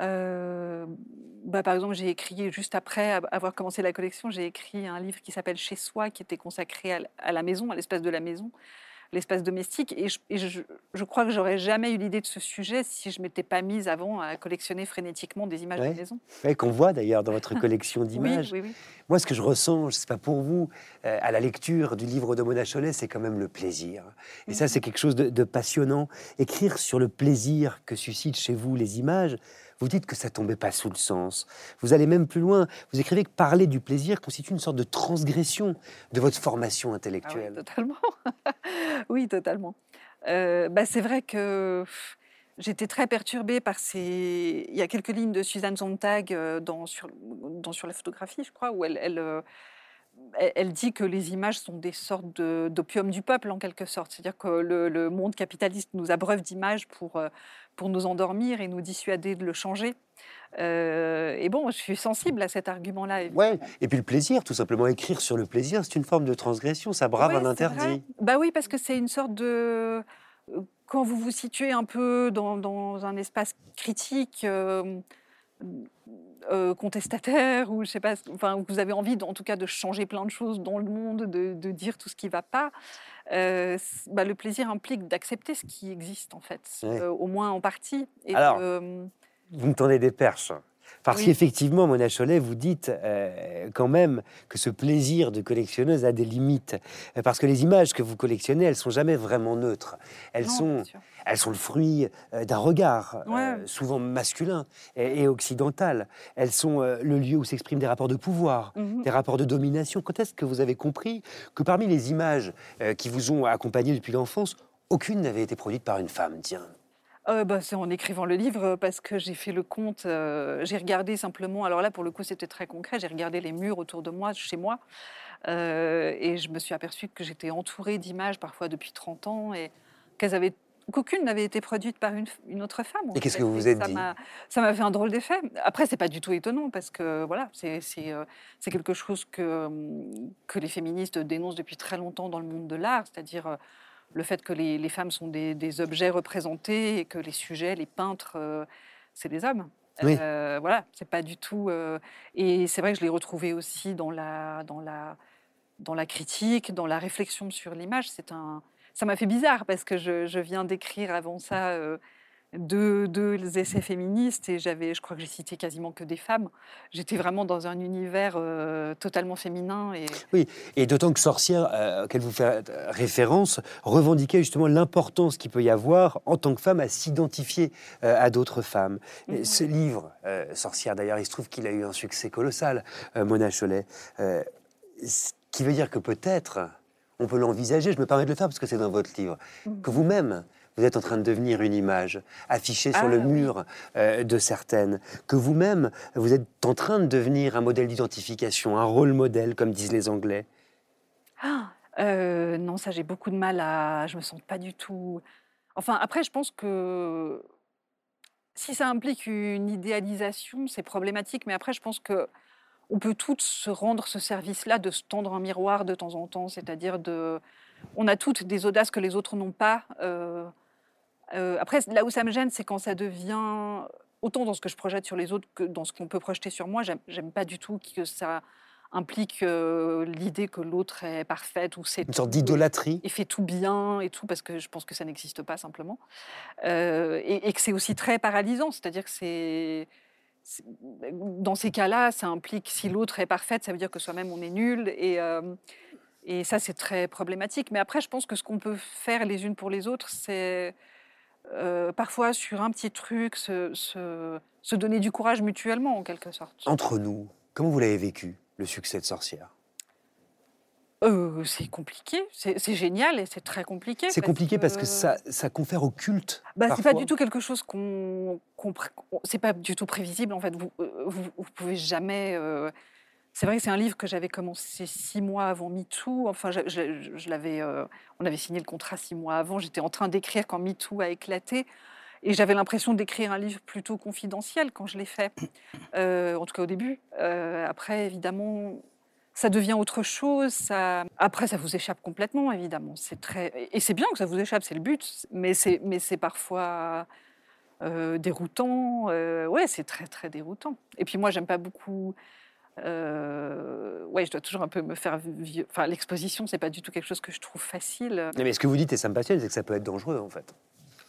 euh, bah, par exemple, j'ai écrit juste après av- avoir commencé la collection, j'ai écrit un livre qui s'appelle Chez soi, qui était consacré à la maison, à l'espace de la maison, l'espace domestique. Et je, et je- je crois que j'aurais jamais eu l'idée de ce sujet si je m'étais pas mise avant à collectionner frénétiquement des images Ouais. de maison. Ouais, Qu'on voit d'ailleurs dans votre collection Oui, d'images. oui, oui. Moi, ce que je ressens, je ne sais pas pour vous, euh, à la lecture du livre de Mona Chollet, c'est quand même le plaisir. Et ça, c'est quelque chose de, de passionnant. Écrire sur le plaisir que suscitent chez vous les images, vous dites que ça tombait pas sous le sens. Vous allez même plus loin. Vous écrivez que parler du plaisir constitue une sorte de transgression de votre formation Ah oui, intellectuelle. totalement. oui, totalement. Euh, bah, c'est vrai que j'étais très perturbée par ces. Il y a quelques lignes de Suzanne Sontag euh, dans, sur, la photographie, je crois, où elle, elle, euh, elle- dit que les images sont des sortes de- d'opium du peuple, en quelque sorte. C'est-à-dire que le, le monde capitaliste nous abreuve d'images pour, euh, pour nous endormir et nous dissuader de le changer. Euh, et bon, je suis sensible à cet argument-là. Ouais. Et puis le plaisir, tout simplement écrire sur le plaisir, c'est une forme de transgression. Ça brave Ouais, un interdit. Bah oui, parce que c'est une sorte de. euh, Quand vous vous situez un peu dans, dans un espace critique, euh, euh, contestataire, ou je sais pas, enfin, vous avez envie, en tout cas, de changer plein de choses dans le monde, de, de dire tout ce qui ne va pas, euh, bah, le plaisir implique d'accepter ce qui existe, en fait, euh, au moins en partie. Et Alors, de- Vous me tendez des perches. Parce Oui. qu'effectivement, Mona Chollet, vous dites euh, quand même que ce plaisir de collectionneuse a des limites. Euh, Parce que les images que vous collectionnez, elles sont jamais vraiment neutres. Elles, Non, sont, elles sont le fruit euh, d'un regard, euh, souvent masculin et, et occidental. Elles sont euh, le lieu où s'expriment des rapports de pouvoir, Mhm. des rapports de domination. Quand est-ce que vous avez compris que parmi les images qui vous ont accompagné depuis l'enfance, aucune n'avait été produite par une femme? Tiens. Euh, bah, c'est en écrivant le livre parce que j'ai fait le compte. euh, j'ai regardé simplement. Alors là, pour le coup, c'était très concret. J'ai regardé les murs autour de moi, chez moi, euh, et je me suis aperçue que j'étais entourée d'images parfois depuis 30 ans et qu'elles avaient qu'aucune n'avait été produite par une, une autre femme. Et qu'est-ce que vous vous êtes ça dit? Ça m'a fait un drôle d'effet. Après, c'est pas du tout étonnant parce que voilà, c'est quelque chose que, hum, que les féministes dénoncent depuis très longtemps dans le monde de l'art, c'est-à-dire le fait que les, les femmes sont des, des objets représentés et que les sujets, les peintres, euh, c'est des hommes. Oui. Euh, voilà, c'est pas du tout. euh, et c'est vrai que je l'ai retrouvé aussi dans la, dans la, dans la critique, dans la réflexion sur l'image. C'est un, ça m'a fait bizarre parce que je, je viens d'écrire avant ça euh, deux, deux essais féministes et j'avais, je crois que j'ai cité quasiment que des femmes. J'étais vraiment dans un univers euh, totalement féminin et Et d'autant que Sorcière, euh, auquel vous faites euh, référence, revendiquait justement l'importance qu'il peut y avoir en tant que femme à s'identifier euh, à d'autres femmes. Mhm. Ce livre, Sorcière d'ailleurs, il se trouve qu'il a eu un succès colossal, Mona Cholet. Ce qui veut dire que peut-être, on peut l'envisager, je me permets de le faire parce que c'est dans votre livre, Mhm. que vous-même, vous êtes en train de devenir une image affichée sur Ah, le oui. mur euh, de certaines, que vous-même, vous êtes en train de devenir un modèle d'identification, un rôle modèle, comme disent les Anglais. Ah, euh, non, ça j'ai beaucoup de mal à. Je me sens pas du tout. Enfin, après, je pense que si ça implique une idéalisation, c'est problématique. Mais après, je pense que on peut toutes se rendre ce service-là de se tendre un miroir de temps en temps, c'est-à-dire de. On a toutes des audaces que les autres n'ont pas. euh, euh, après, là où ça me gêne, c'est quand ça devient autant dans ce que je projette sur les autres que dans ce qu'on peut projeter sur moi. J'aime- pas du tout que ça implique euh, l'idée que l'autre est parfaite ou c'est Une sorte d'idolâtrie. et fait tout bien et tout parce que je pense que ça n'existe pas simplement Euh, et, et que c'est aussi très paralysant c'est-à-dire que c'est c'est- dans ces cas-là ça implique si l'autre est parfaite ça veut dire que soi-même on est nul et euh, et ça c'est très problématique mais après je pense que ce qu'on peut faire les unes pour les autres c'est euh, parfois sur un petit truc se, se- se donner du courage mutuellement en quelque sorte Entre nous, comment vous l'avez vécu, le succès de Sorcière? Euh, c'est compliqué c'est génial et c'est très compliqué C'est compliqué parce que ça, ça confère au culte. Bah, c'est pas du tout quelque chose qu'on, c'est pas du tout prévisible en fait. Vous, euh, vous, vous pouvez jamais euh, c'est vrai que c'est un livre que j'avais commencé six mois avant MeToo. Enfin, je, l'avais, euh, on avait signé le contrat six mois avant. J'étais en train d'écrire quand MeToo a éclaté. Et j'avais l'impression d'écrire un livre plutôt confidentiel quand je l'ai fait, Euh, en tout cas au début. Euh, après, évidemment, ça devient autre chose. Après, ça vous échappe complètement, évidemment. Et c'est bien que ça vous échappe, c'est le but. Mais c'est, mais c'est parfois déroutant. Ouais, c'est très, très déroutant. Et puis moi, j'aime pas beaucoup... euh, ouais, je dois toujours un peu me faire... vi- Enfin, l'exposition, c'est pas du tout quelque chose que je trouve facile. Mais ce que vous dites, et ça me passionne, c'est que ça peut être dangereux, en fait.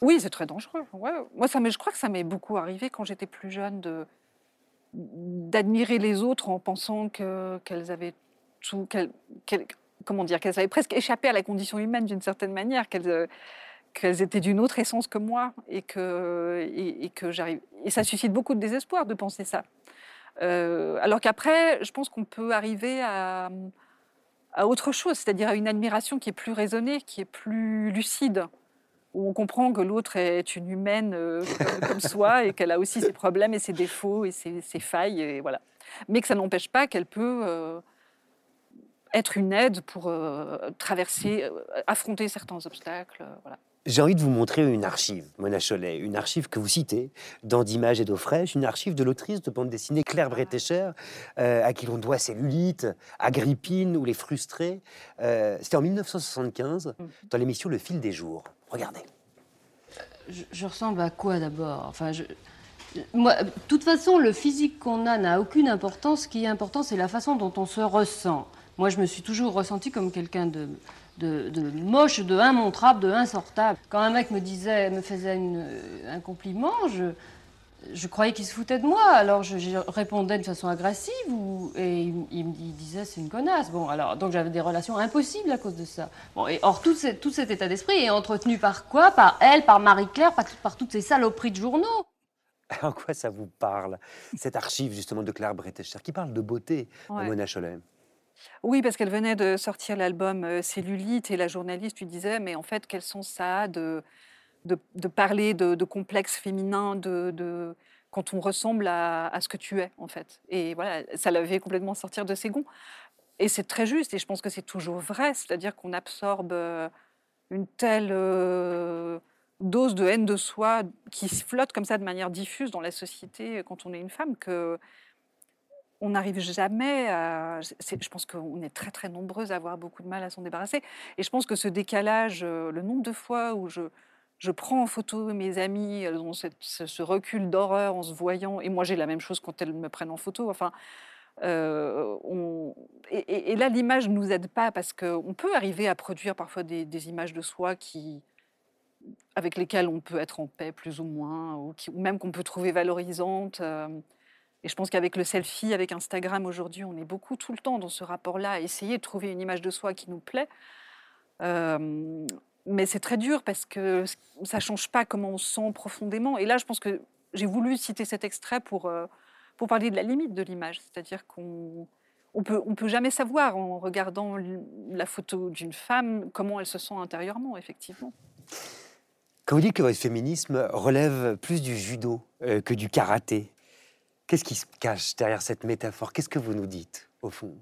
Oui, c'est très dangereux. Ouais. Moi, ça, je crois que ça m'est beaucoup arrivé quand j'étais plus jeune de d'admirer les autres en pensant que qu'elles avaient tout, qu'elles, qu'elles- comment dire, qu'elles avaient presque échappé à la condition humaine d'une certaine manière, qu'elles euh, qu'elles étaient d'une autre essence que moi et que et, et que j'arrive. Et ça suscite beaucoup de désespoir de penser ça. Euh, alors qu'après, je pense qu'on peut arriver à à autre chose, c'est-à-dire à une admiration qui est plus raisonnée, qui est plus lucide où on comprend que l'autre est une humaine euh, comme, comme soi et qu'elle a aussi ses problèmes et ses défauts et ses, ses failles, et voilà. Mais que ça n'empêche pas qu'elle peut euh, être une aide pour euh, traverser, euh, affronter certains obstacles. euh, voilà. J'ai envie de vous montrer une archive, Mona Cholet, une archive que vous citez dans D'images et d'eau fraîche, une archive de l'autrice de bande dessinée Claire Bretécher, euh, à qui l'on doit Cellulite, Agrippine ou Les Frustrés. Euh, C'était en 1975, dans l'émission Le fil des jours. Regardez. Je, je ressemble à quoi d'abord? Enfin, je, moi, de toute façon, le physique qu'on a n'a aucune importance. Ce qui est important, c'est la façon dont on se ressent. Moi, je me suis toujours ressentie comme quelqu'un de, de, de moche, de immontrable, de insortable. Quand un mec me disait, me faisait une- un compliment, je, je croyais qu'il se foutait de moi. Alors, je, je répondais de façon agressive ou, et il, il me il disait c'est une connasse. Bon, alors, donc j'avais des relations impossibles à cause de ça. Bon, et or, tout, ce- tout cet état d'esprit est entretenu par quoi? Par elle, par Marie-Claire, par, par toutes ces saloperies de journaux. En quoi ça vous parle, cette archive justement de Claire Bretécher, qui parle de beauté, Ouais. Mona Cholet Oui, parce qu'elle venait de sortir l'album Cellulite et la journaliste lui disait Mais en fait, quel sens ça a de, de, parler de, de complexe féminin de, de- quand on ressemble à, à ce que tu es, en fait? Et voilà, ça l'avait complètement sortir de ses gonds. Et c'est très juste, et je pense que c'est toujours vrai, c'est-à-dire qu'on absorbe une telle dose de haine de soi qui flotte comme ça de manière diffuse dans la société quand on est une femme que on n'arrive jamais à. Je pense qu'on est très très nombreuses à avoir beaucoup de mal à s'en débarrasser. Et je pense que ce décalage, euh, le nombre de fois où je, je prends en photo mes amies, elles ont ce, recul d'horreur en se voyant, et moi j'ai la même chose quand elles me prennent en photo. Enfin, euh, on- et, là l'image ne nous aide pas parce qu'on peut arriver à produire parfois des, images de soi qui avec lesquelles on peut être en paix plus ou moins, ou même qu'on peut trouver valorisantes. euh, et je pense qu'avec le selfie, avec Instagram aujourd'hui, on est beaucoup tout le temps dans ce rapport-là, à essayer de trouver une image de soi qui nous plaît. Euh, mais c'est très dur parce que ça change pas comment on se sent profondément. Et là, je pense que j'ai voulu citer cet extrait pour, euh, pour parler de la limite de l'image. C'est-à-dire qu'on on peut, on peut jamais savoir en regardant la photo d'une femme comment elle se sent intérieurement, effectivement. Quand vous dites que votre féminisme relève plus du judo euh, que du karaté, qu'est-ce qui se cache derrière cette métaphore? Qu'est-ce que vous nous dites, au fond?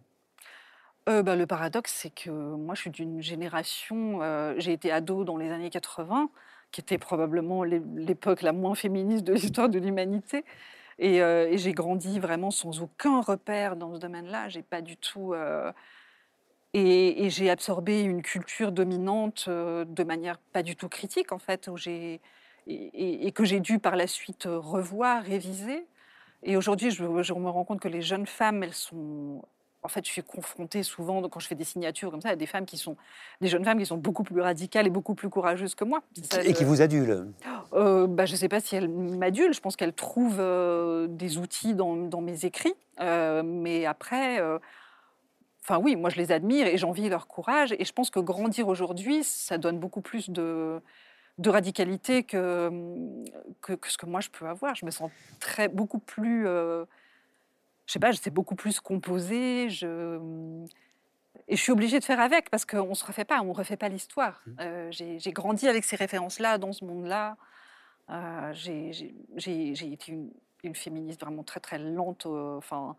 Euh, bah, le paradoxe, c'est que moi, je suis d'une génération, euh, j'ai été ado dans les années 80, qui était probablement l'é- l'époque la moins féministe de l'histoire de l'humanité. Et, euh, et j'ai grandi vraiment sans aucun repère dans ce domaine-là. J'ai pas du tout. et j'ai absorbé une culture dominante de manière pas du tout critique, en fait, où j'ai et, que j'ai dû par la suite revoir, réviser. Et aujourd'hui, je, je me rends compte que les jeunes femmes, elles sont. En fait, je suis confrontée souvent, quand je fais des signatures comme ça, à des femmes qui sont. des jeunes femmes qui sont beaucoup plus radicales et beaucoup plus courageuses que moi. Ça, Et qui le- vous adule euh, bah, je ne sais pas si elle m'adule, je pense qu'elle trouve euh, des outils dans, dans mes écrits. Euh, mais après, euh, enfin oui, moi je les admire et j'envie leur courage. Et je pense que grandir aujourd'hui, ça donne beaucoup plus de, de radicalité que, que, que ce que moi je peux avoir. Je me sens très, beaucoup plus. euh, je sais pas, je sais beaucoup plus composer. Je, et je suis obligée de faire avec parce qu'on ne se refait pas, on ne refait pas l'histoire. Euh, j'ai grandi avec ces références-là, dans ce monde-là. Euh, j'ai été une, une féministe vraiment très très lente. euh, Enfin,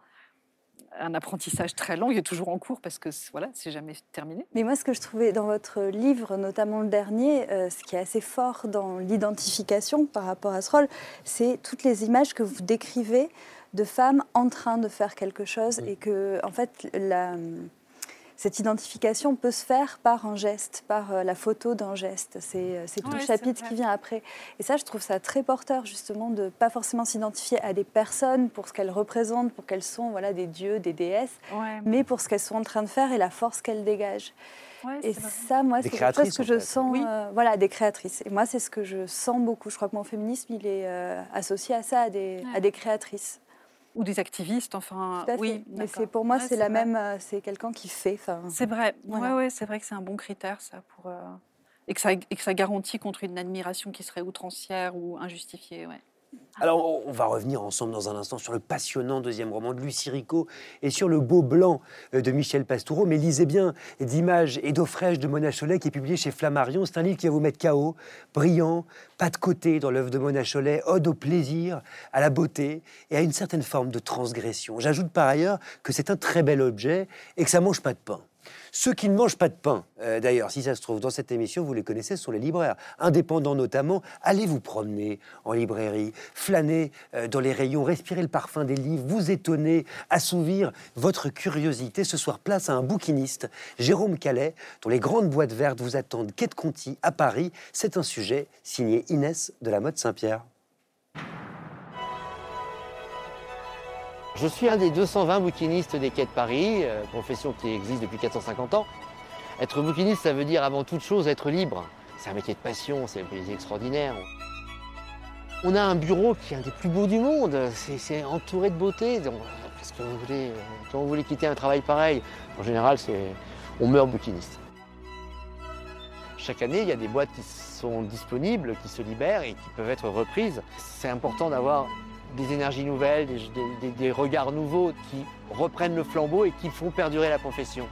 un apprentissage très long. Il est toujours en cours parce que voilà, c'est jamais terminé. Mais moi, ce que je trouvais dans votre livre, notamment le dernier, euh, ce qui est assez fort dans l'identification par rapport à ce rôle, c'est toutes les images que vous décrivez de femmes en train de faire quelque chose et que, en fait, la cette identification peut se faire par un geste, par euh, la photo d'un geste. C'est euh, tout le chapitre qui vient après. Et ça, je trouve ça très porteur, justement, de pas forcément s'identifier à des personnes pour ce qu'elles représentent, pour qu'elles sont voilà, des dieux, des déesses, mais pour ce qu'elles sont en train de faire et la force qu'elles dégagent. et ça, moi, c'est chose que je sens. Euh, voilà, des créatrices. Et moi, c'est ce que je sens beaucoup. Je crois que mon féminisme, il est associé à ça, à des, à des créatrices ou des activistes. Enfin, oui. Mais c'est pour moi, c'est la même. Euh, c'est quelqu'un qui fait. C'est vrai. Ouais, ouais, c'est vrai que c'est un bon critère ça pour euh, et que ça et que ça garantit contre une admiration qui serait outrancière ou injustifiée. Ouais. Alors, on va revenir ensemble dans un instant sur le passionnant deuxième roman de Lucie Rico et sur le beau blanc euh, de Michel Pastoureau. Mais lisez bien d'images et d'eau fraîche de Mona Cholet qui est publié chez Flammarion. C'est un livre qui va vous mettre KO, brillant, pas de côté dans l'œuvre de Mona Cholet, ode au plaisir, à la beauté et à une certaine forme de transgression. J'ajoute par ailleurs que c'est un très bel objet et que ça mange pas de pain. Ceux qui ne mangent pas de pain, euh, d'ailleurs, si ça se trouve dans cette émission, vous les connaissez, ce sont les libraires, indépendants notamment. Allez vous promener en librairie, flâner euh, dans les rayons, respirer le parfum des livres, vous étonner, assouvir votre curiosité. Ce soir, place à un bouquiniste, Jérôme Calais, dont les grandes boîtes vertes vous attendent quai de Conti à Paris. C'est un sujet signé Inès de la mode Saint-Pierre. Je suis un des 220 bouquinistes des quais de Paris, euh, profession qui existe depuis 450 ans. Être bouquiniste, ça veut dire avant toute chose être libre. C'est un métier de passion, c'est un métier extraordinaire. On a un bureau qui est un des plus beaux du monde, c'est entouré de beauté. Qu'est-ce que Quand vous voulez quitter un travail pareil, en général, on meurt bouquiniste. Chaque année, il y a des boîtes qui sont disponibles, qui se libèrent et qui peuvent être reprises. C'est important d'avoir des énergies nouvelles, des, regards nouveaux qui reprennent le flambeau et qui font perdurer la profession.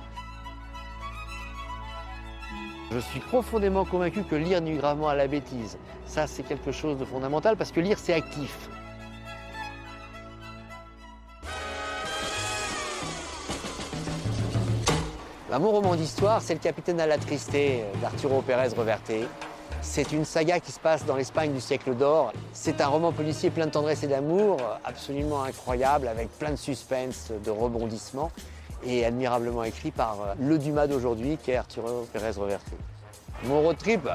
Je suis profondément convaincu que lire nuit gravement à la bêtise. Ça, c'est quelque chose de fondamental parce que lire, c'est actif. Mon roman d'histoire, c'est Le Capitaine à la Tristée d'Arturo Pérez Reverté. C'est une saga qui se passe dans l'Espagne du siècle d'or. C'est un roman policier plein de tendresse et d'amour, absolument incroyable, avec plein de suspense, de rebondissements, et admirablement écrit par euh, le Dumas d'aujourd'hui, qui est Arturo Pérez Reverte. Mon road trip,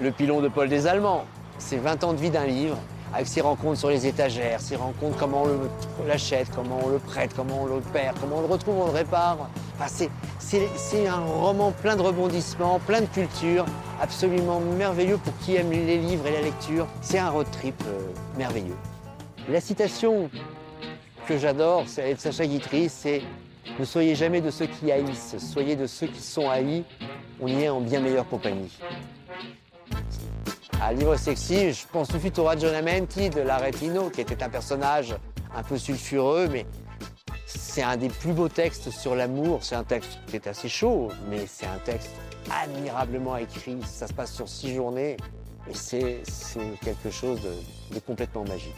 le pilon de Paul des Allemands, c'est 20 ans de vie d'un livre, avec ses rencontres sur les étagères, ses rencontres, comment on l'achète, comment on le prête, comment on le perd, comment on le retrouve, on le répare. c'est un roman plein de rebondissements, plein de culture, absolument merveilleux pour qui aime les livres et la lecture. C'est un road trip euh, merveilleux. La citation que j'adore, c'est de Sacha Guitry, c'est Ne soyez jamais de ceux qui haïssent, soyez de ceux qui sont haïs, on y est en bien meilleure compagnie. À Livre Sexy, je pense tout de suite au de Laretino, qui était un personnage un peu sulfureux, mais c'est un des plus beaux textes sur l'amour. C'est un texte qui est assez chaud, mais c'est un texte admirablement écrit. Ça se passe sur six journées et c'est quelque chose de, complètement magique.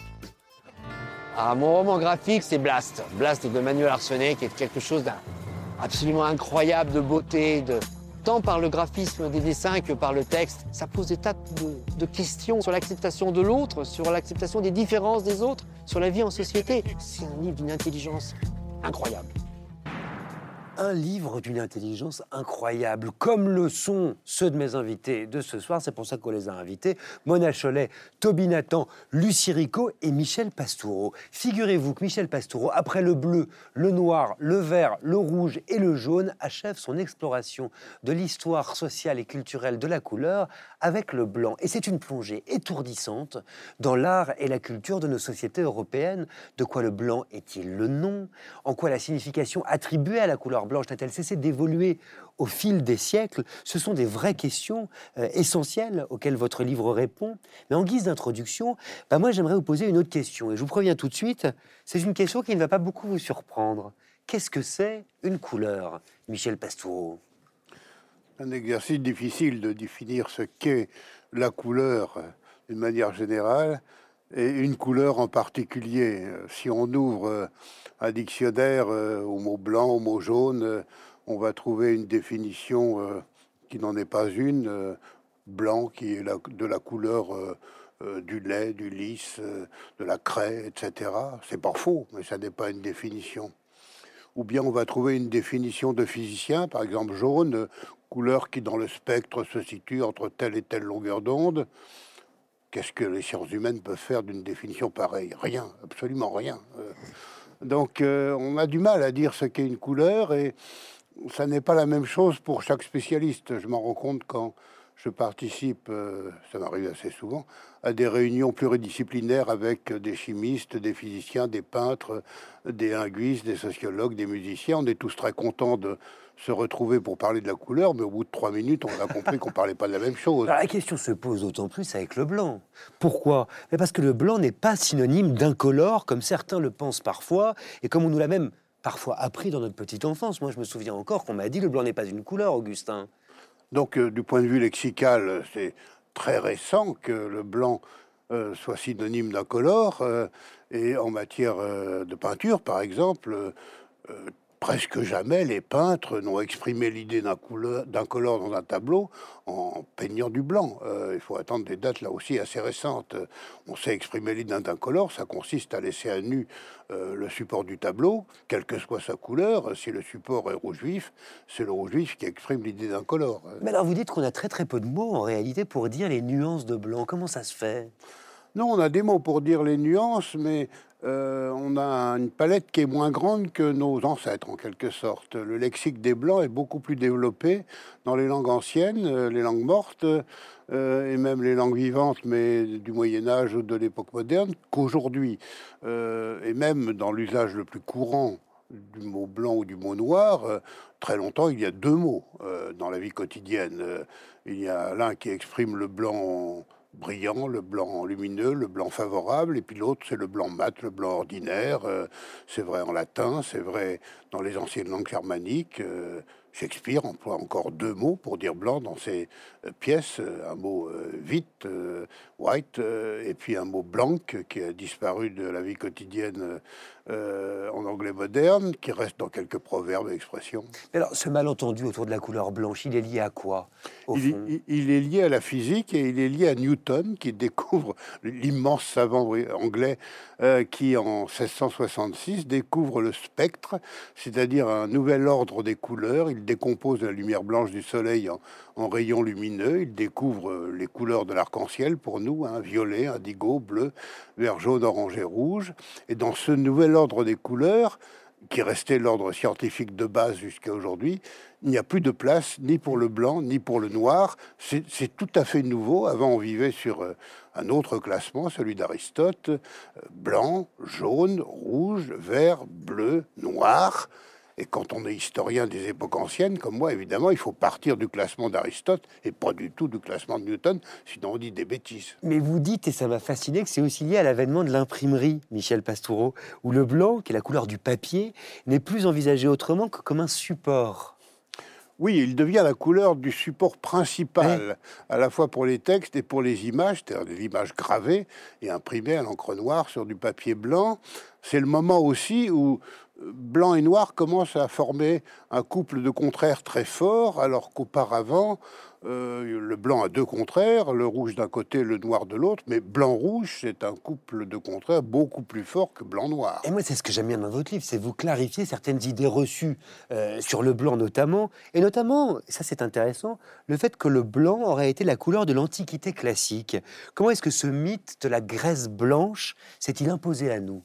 Mon roman graphique, c'est Blast. Blast de Manuel Arsenet, qui est quelque chose d'absolument incroyable de beauté, de, tant par le graphisme des dessins que par le texte. Ça pose des tas de, questions sur l'acceptation de l'autre, sur l'acceptation des différences des autres, sur la vie en société. C'est un livre d'une intelligence incroyable un livre d'une intelligence incroyable, comme le sont ceux de mes invités de ce soir. C'est pour ça qu'on les a invités. Mona Cholet, Toby Nathan, Lucie Rico et Michel Pastoureau. Figurez-vous que Michel Pastoureau, après le bleu, le noir, le vert, le rouge et le jaune, achève son exploration de l'histoire sociale et culturelle de la couleur avec le blanc. Et c'est une plongée étourdissante dans l'art et la culture de nos sociétés européennes. De quoi le blanc est-il le nom? En quoi la signification attribuée à la couleur blanche n'a-t-elle cessé d'évoluer au fil des siècles? Ce sont des vraies questions euh, essentielles auxquelles votre livre répond. Mais en guise d'introduction, bah moi j'aimerais vous poser une autre question. Et je vous préviens tout de suite, c'est une question qui ne va pas beaucoup vous surprendre. Qu'est-ce que c'est une couleur, Michel Pastoureau un exercice difficile de définir ce qu'est la couleur d'une manière générale. et une couleur en particulier. Si on ouvre euh, un dictionnaire euh, au mot blanc, au mot jaune, euh, on va trouver une définition qui n'en est pas une. Blanc qui est de la couleur du lait, du lys, de la craie, etc. C'est pas faux, mais ça n'est pas une définition. Ou bien on va trouver une définition de physicien, par exemple jaune, couleur qui dans le spectre se situe entre telle et telle longueur d'onde. Qu'est-ce que les sciences humaines peuvent faire d'une définition pareille? Rien, absolument rien. Euh, donc euh, on a du mal à dire ce qu'est une couleur et ça n'est pas la même chose pour chaque spécialiste. Je m'en rends compte quand je participe, euh, ça m'arrive assez souvent, à des réunions pluridisciplinaires avec des chimistes, des physiciens, des peintres, des linguistes, des sociologues, des musiciens. On est tous très contents de se retrouver pour parler de la couleur, mais au bout de trois minutes, on a compris qu'on parlait pas de la même chose. la question se pose d'autant plus avec le blanc. Pourquoi? Parce que le blanc n'est pas synonyme d'incolore, comme certains le pensent parfois, et comme on nous l'a même parfois appris dans notre petite enfance. Moi, je me souviens encore qu'on m'a dit le blanc n'est pas une couleur, Augustin. Donc, euh, du point de vue lexical, c'est très récent que le blanc euh, soit synonyme d'incolore. Euh, et en matière de peinture, par exemple, presque jamais les peintres n'ont exprimé l'idée d'un color dans un tableau en peignant du blanc. Euh, il faut attendre des dates là aussi assez récentes. On sait exprimer l'idée d'un color, ça consiste à laisser à nu euh, le support du tableau, quelle que soit sa couleur. Si le support est rouge vif, c'est le rouge vif qui exprime l'idée d'un color. Mais alors vous dites qu'on a très très peu de mots en réalité pour dire les nuances de blanc. Comment ça se fait? Non, on a des mots pour dire les nuances, mais euh, on a une palette qui est moins grande que nos ancêtres, en quelque sorte. Le lexique des Blancs est beaucoup plus développé dans les langues anciennes, euh, les langues mortes, euh, et même les langues vivantes, mais du Moyen Âge ou de l'époque moderne, qu'aujourd'hui. et même dans l'usage le plus courant du mot blanc ou du mot noir, très longtemps, il y a deux mots dans la vie quotidienne. il y a l'un qui exprime le blanc brillant, le blanc lumineux, le blanc favorable, et puis l'autre c'est le blanc mat, le blanc ordinaire. Euh, c'est vrai en latin, c'est vrai dans les anciennes langues germaniques. Euh, Shakespeare emploie encore deux mots pour dire blanc dans ses euh, pièces, un mot vite, white, et puis un mot blanc qui a disparu de la vie quotidienne euh, en anglais moderne, qui reste dans quelques proverbes et expressions. alors, ce malentendu autour de la couleur blanche, il est lié à quoi il, est lié à la physique et il est lié à Newton, qui découvre l'immense savant anglais euh, qui, en 1666, découvre le spectre, c'est-à-dire un nouvel ordre des couleurs. Il décompose la lumière blanche du soleil en, rayons lumineux. Il découvre euh, les couleurs de l'arc-en-ciel pour nous, hein, violet, indigo, bleu, vert, jaune, orange et rouge. Et dans ce nouvel l'ordre des couleurs, qui restait l'ordre scientifique de base jusqu'à aujourd'hui, il n'y a plus de place ni pour le blanc ni pour le noir. C'est tout à fait nouveau. Avant, on vivait sur euh, un autre classement, celui d'Aristote, euh, blanc, jaune, rouge, vert, bleu, noir. Et quand on est historien des époques anciennes, comme moi, évidemment, il faut partir du classement d'Aristote et pas du tout du classement de Newton, sinon on dit des bêtises. Mais vous dites, et ça m'a fasciné, que c'est aussi lié à l'avènement de l'imprimerie, Michel Pastoureau, où le blanc, qui est la couleur du papier, n'est plus envisagé autrement que comme un support. Oui, il devient la couleur du support principal, à la fois pour les textes et pour les images, c'est-à-dire des images gravées et imprimées à l'encre noire sur du papier blanc. C'est le moment aussi où blanc et noir commencent à former un couple de contraires très fort, alors qu'auparavant, euh, le blanc a deux contraires, le rouge d'un côté, le noir de l'autre, mais blanc-rouge, c'est un couple de contraires beaucoup plus fort que blanc-noir. Et moi, c'est ce que j'aime bien dans votre livre, c'est vous clarifier certaines idées reçues euh, sur le blanc notamment, et notamment, ça c'est intéressant, le fait que le blanc aurait été la couleur de l'Antiquité classique. Comment est-ce que ce mythe de la graisse blanche s'est-il imposé à nous?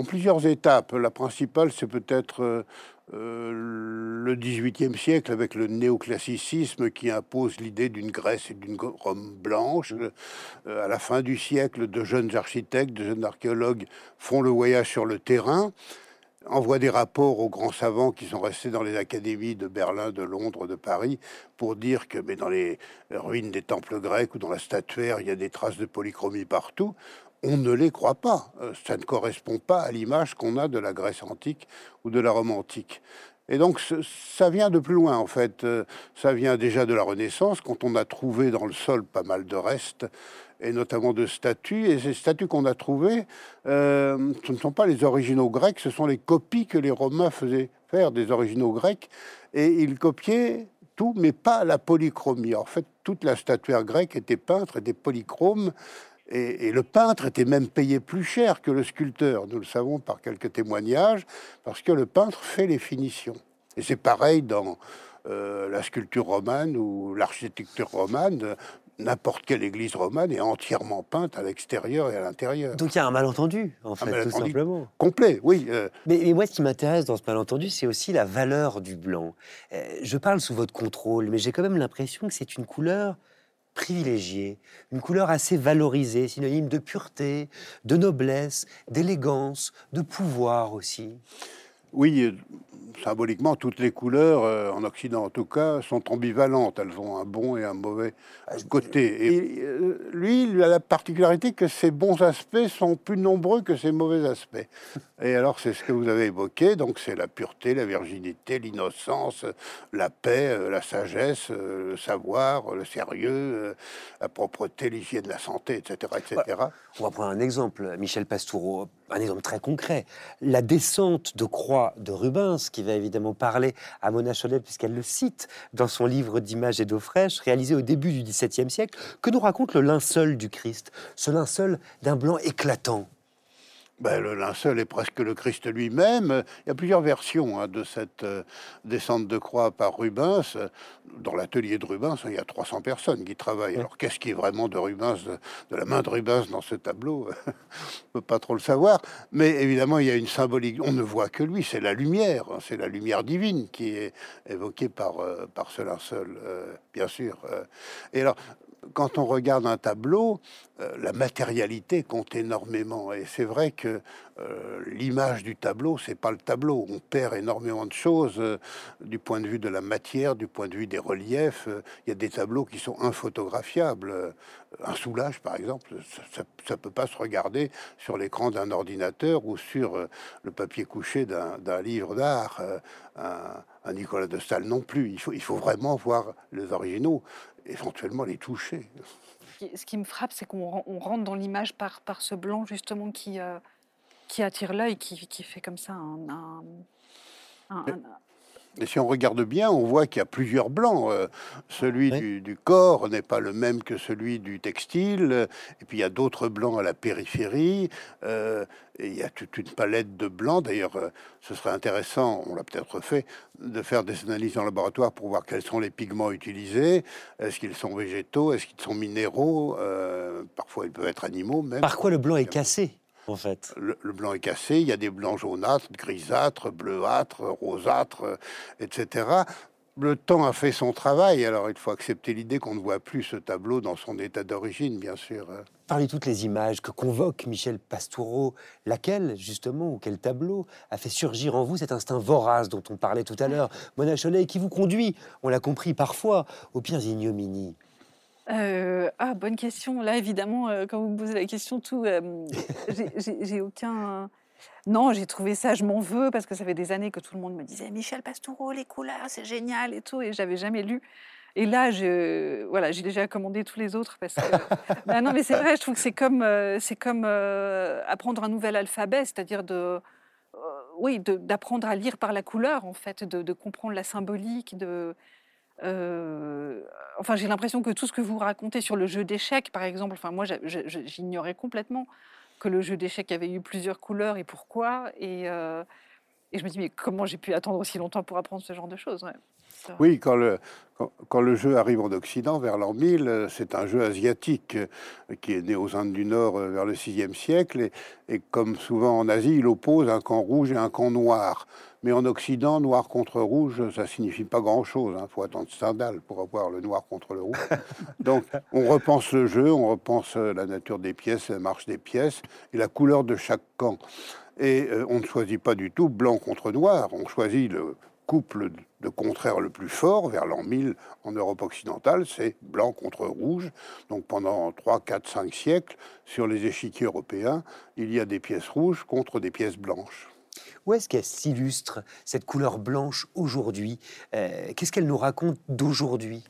En plusieurs étapes. La principale, c'est peut-être euh, euh, le XVIIIe siècle avec le néoclassicisme qui impose l'idée d'une Grèce et d'une Rome blanche. Euh, à la fin du siècle, de jeunes architectes, de jeunes archéologues font le voyage sur le terrain envoient des rapports aux grands savants qui sont restés dans les académies de Berlin, de Londres, de Paris, pour dire que mais dans les ruines des temples grecs ou dans la statuaire, il y a des traces de polychromie partout on ne les croit pas. Euh, ça ne correspond pas à l'image qu'on a de la Grèce antique ou de la Rome antique. Et donc ça vient de plus loin en fait. Euh, ça vient déjà de la Renaissance, quand on a trouvé dans le sol pas mal de restes et notamment de statues. Et ces statues qu'on a trouvées, euh, ce ne sont pas les originaux grecs, ce sont les copies que les Romains faisaient faire des originaux grecs. Et ils copiaient tout, mais pas la polychromie. En fait, toute la statuaire grecque était peintre, était polychrome. Et, et, le peintre était même payé plus cher que le sculpteur. Nous le savons par quelques témoignages, parce que le peintre fait les finitions. Et c'est pareil dans euh, la sculpture romane ou l'architecture romane n'importe quelle église romane est entièrement peinte à l'extérieur et à l'intérieur. Donc il y a un malentendu, en fait, tout simplement. Complet, oui. Euh. Mais, moi, ce qui m'intéresse dans ce malentendu, c'est aussi la valeur du blanc. Euh, je parle sous votre contrôle, mais j'ai quand même l'impression que c'est une couleur privilégiée, une couleur assez valorisée, synonyme de pureté, de noblesse, d'élégance, de pouvoir aussi. Oui, symboliquement, toutes les couleurs, euh, en Occident en tout cas, sont ambivalentes. Elles ont un bon et un mauvais côté. Et euh, lui, il a la particularité que ses bons aspects sont plus nombreux que ses mauvais aspects. Et alors, c'est ce que vous avez évoqué. Donc, c'est la pureté, la virginité, l'innocence, la paix, euh, la sagesse, le savoir, le sérieux, la propreté, l'hygiène, la santé, etc., etc. On va prendre un exemple, Michel Pastoureau, un exemple très concret. La descente de croix de Rubens, qui va évidemment parler à Mona Chollet, puisqu'elle le cite dans son livre d'images et d'eau fraîche, réalisé au début du XVIIe siècle, que nous raconte le linceul du Christ, ce linceul d'un blanc éclatant. Ben, le linceul est presque le Christ lui-même. Il y a plusieurs versions hein, de cette euh, descente de croix par Rubens. Dans l'atelier de Rubens, il y a 300 personnes qui travaillent. Alors, qu'est-ce qui est vraiment de Rubens, de, la main de Rubens dans ce tableau? On peut pas trop le savoir. Mais évidemment, il y a une symbolique. On ne voit que lui. C'est la lumière. Hein, c'est la lumière divine qui est évoquée par, euh, par ce linceul, euh, bien sûr. Et alors, quand on regarde un tableau, euh, la matérialité compte énormément. Et c'est vrai que euh, l'image du tableau, c'est pas le tableau. On perd énormément de choses euh, du point de vue de la matière, du point de vue des reliefs. Il y a des tableaux qui sont infotographiables. Un soulage, par exemple, ça, ne peut pas se regarder sur l'écran d'un ordinateur ou sur le papier couché d'un livre d'art. Un, Nicolas de Stahl non plus. Il faut vraiment voir les originaux éventuellement les toucher. Ce qui me frappe, c'est qu'on rentre dans l'image par, par ce blanc justement qui, euh, qui attire l'œil, qui, qui, fait comme ça un, un, et si on regarde bien, on voit qu'il y a plusieurs blancs. Euh, celui du, corps n'est pas le même que celui du textile. Et puis il y a d'autres blancs à la périphérie. Euh, et il y a toute une palette de blancs. D'ailleurs, euh, ce serait intéressant, on l'a peut-être fait, de faire des analyses en laboratoire pour voir quels sont les pigments utilisés. Est-ce qu'ils sont végétaux? Est-ce qu'ils sont minéraux? Parfois, ils peuvent être animaux même. Par quoi le blanc est cassé? Fait. Le, blanc est cassé, il y a des blancs jaunâtres, grisâtres, bleuâtres, rosâtres, euh, etc. Le temps a fait son travail, alors il faut accepter l'idée qu'on ne voit plus ce tableau dans son état d'origine, bien sûr. Parmi toutes les images que convoque Michel Pastoureau, laquelle, justement, ou quel tableau a fait surgir en vous cet instinct vorace dont on parlait tout à l'heure, Mona Cholet, qui vous conduit, on l'a compris parfois, aux pires ignominies euh, ah, bonne question. Là, évidemment, euh, quand vous me posez la question, tout, euh, j'ai aucun. Non, j'ai trouvé ça, je m'en veux, parce que ça fait des années que tout le monde me disait Michel Pastoureau, les couleurs, c'est génial et tout, et j'avais jamais lu. Et là, je, voilà, j'ai déjà commandé tous les autres parce que. bah non, mais c'est vrai, je trouve que c'est comme, c'est comme apprendre un nouvel alphabet, c'est-à-dire de. oui, d'apprendre à lire par la couleur, en fait, de, de comprendre la symbolique, de euh, enfin, j'ai l'impression que tout ce que vous racontez sur le jeu d'échecs, par exemple, moi, j'ignorais complètement que le jeu d'échecs avait eu plusieurs couleurs et pourquoi. Et, euh, et je me dis, mais comment j'ai pu attendre aussi longtemps pour apprendre ce genre de choses Oui, quand le, quand, le jeu arrive en Occident, vers l'an 1000, c'est un jeu asiatique euh, qui est né aux Indes du Nord vers le 6e siècle. Et, et comme souvent en Asie, il oppose un camp rouge et un camp noir. Mais en Occident, noir contre rouge, ça signifie pas grand-chose. Il hein. faut attendre Stendhal pour avoir le noir contre le rouge. Donc, on repense le jeu, on repense euh, la nature des pièces, la marche des pièces et la couleur de chaque camp. Et euh, on ne choisit pas du tout blanc contre noir. On choisit le couple de contraire le plus fort vers l'an 1000 en Europe occidentale, c'est blanc contre rouge. Donc pendant 3, 4, 5 siècles, sur les échiquiers européens, il y a des pièces rouges contre des pièces blanches. Où est-ce qu'elle s'illustre, cette couleur blanche, aujourd'hui? Euh, Qu'est-ce qu'elle nous raconte d'aujourd'hui?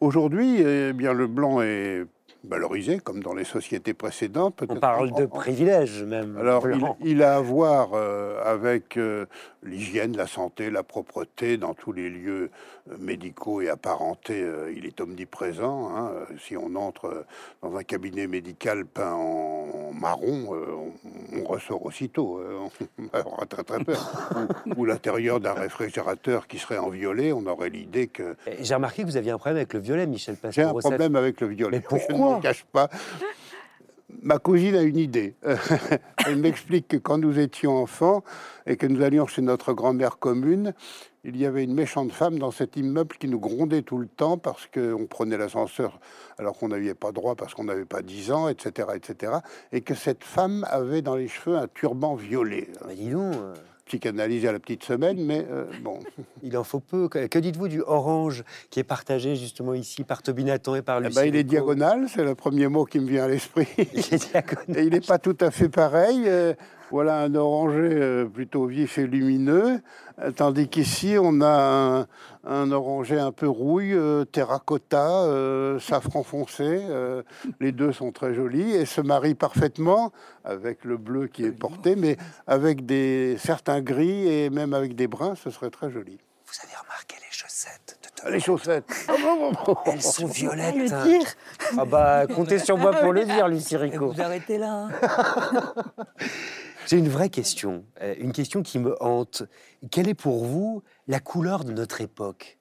Aujourd'hui, eh bien, le blanc est valorisé, comme dans les sociétés précédentes. On parle de privilèges même. Alors, il, a à voir euh, avec euh, l'hygiène, la santé, la propreté dans tous les lieux euh, médicaux et apparentés. euh, il est omniprésent. hein. Si on entre dans un cabinet médical peint en marron, on, on ressort aussitôt. on aura très très peur. ou ou l'intérieur d'un réfrigérateur qui serait en violet, on aurait l'idée que J'ai remarqué que vous aviez un problème avec le violet, Michel j'ai un problème avec le violet. Mais Je ne m'en cache pas. Ma cousine a une idée. Elle m'explique que quand nous étions enfants et que nous allions chez notre grand-mère commune, il y avait une méchante femme dans cet immeuble qui nous grondait tout le temps parce qu'on prenait l'ascenseur alors qu'on n'avait pas droit parce qu'on n'avait pas 10 ans, etc., etc. Et que cette femme avait dans les cheveux un turban violet. Bah, dis donc, euh, Psychanalyse à la petite semaine, mais euh, bon. il en faut peu. Que, dites-vous du orange qui est partagé justement ici par Tobinatan et par Eh Lucie ben, il est diagonal, c'est le premier mot qui me vient à l'esprit. Il est diagonal. Et il n'est pas tout à fait pareil. euh, voilà un orangé euh, plutôt vif et lumineux, euh, tandis qu'ici on a un, un orangé un peu rouille, terracotta, euh, safran foncé. euh, les deux sont très jolis et se marient parfaitement avec le bleu qui est porté, mais avec des certains gris et même avec des bruns, ce serait très joli. Vous avez remarqué les chaussettes de Ah, Les chaussettes. Elles sont violettes. le dire. Ah bah, comptez sur moi pour le dire, Lucie Rico. vous arrêtez là. hein. J'ai une vraie question, euh, une question qui me hante. Quelle est pour vous la couleur de notre époque?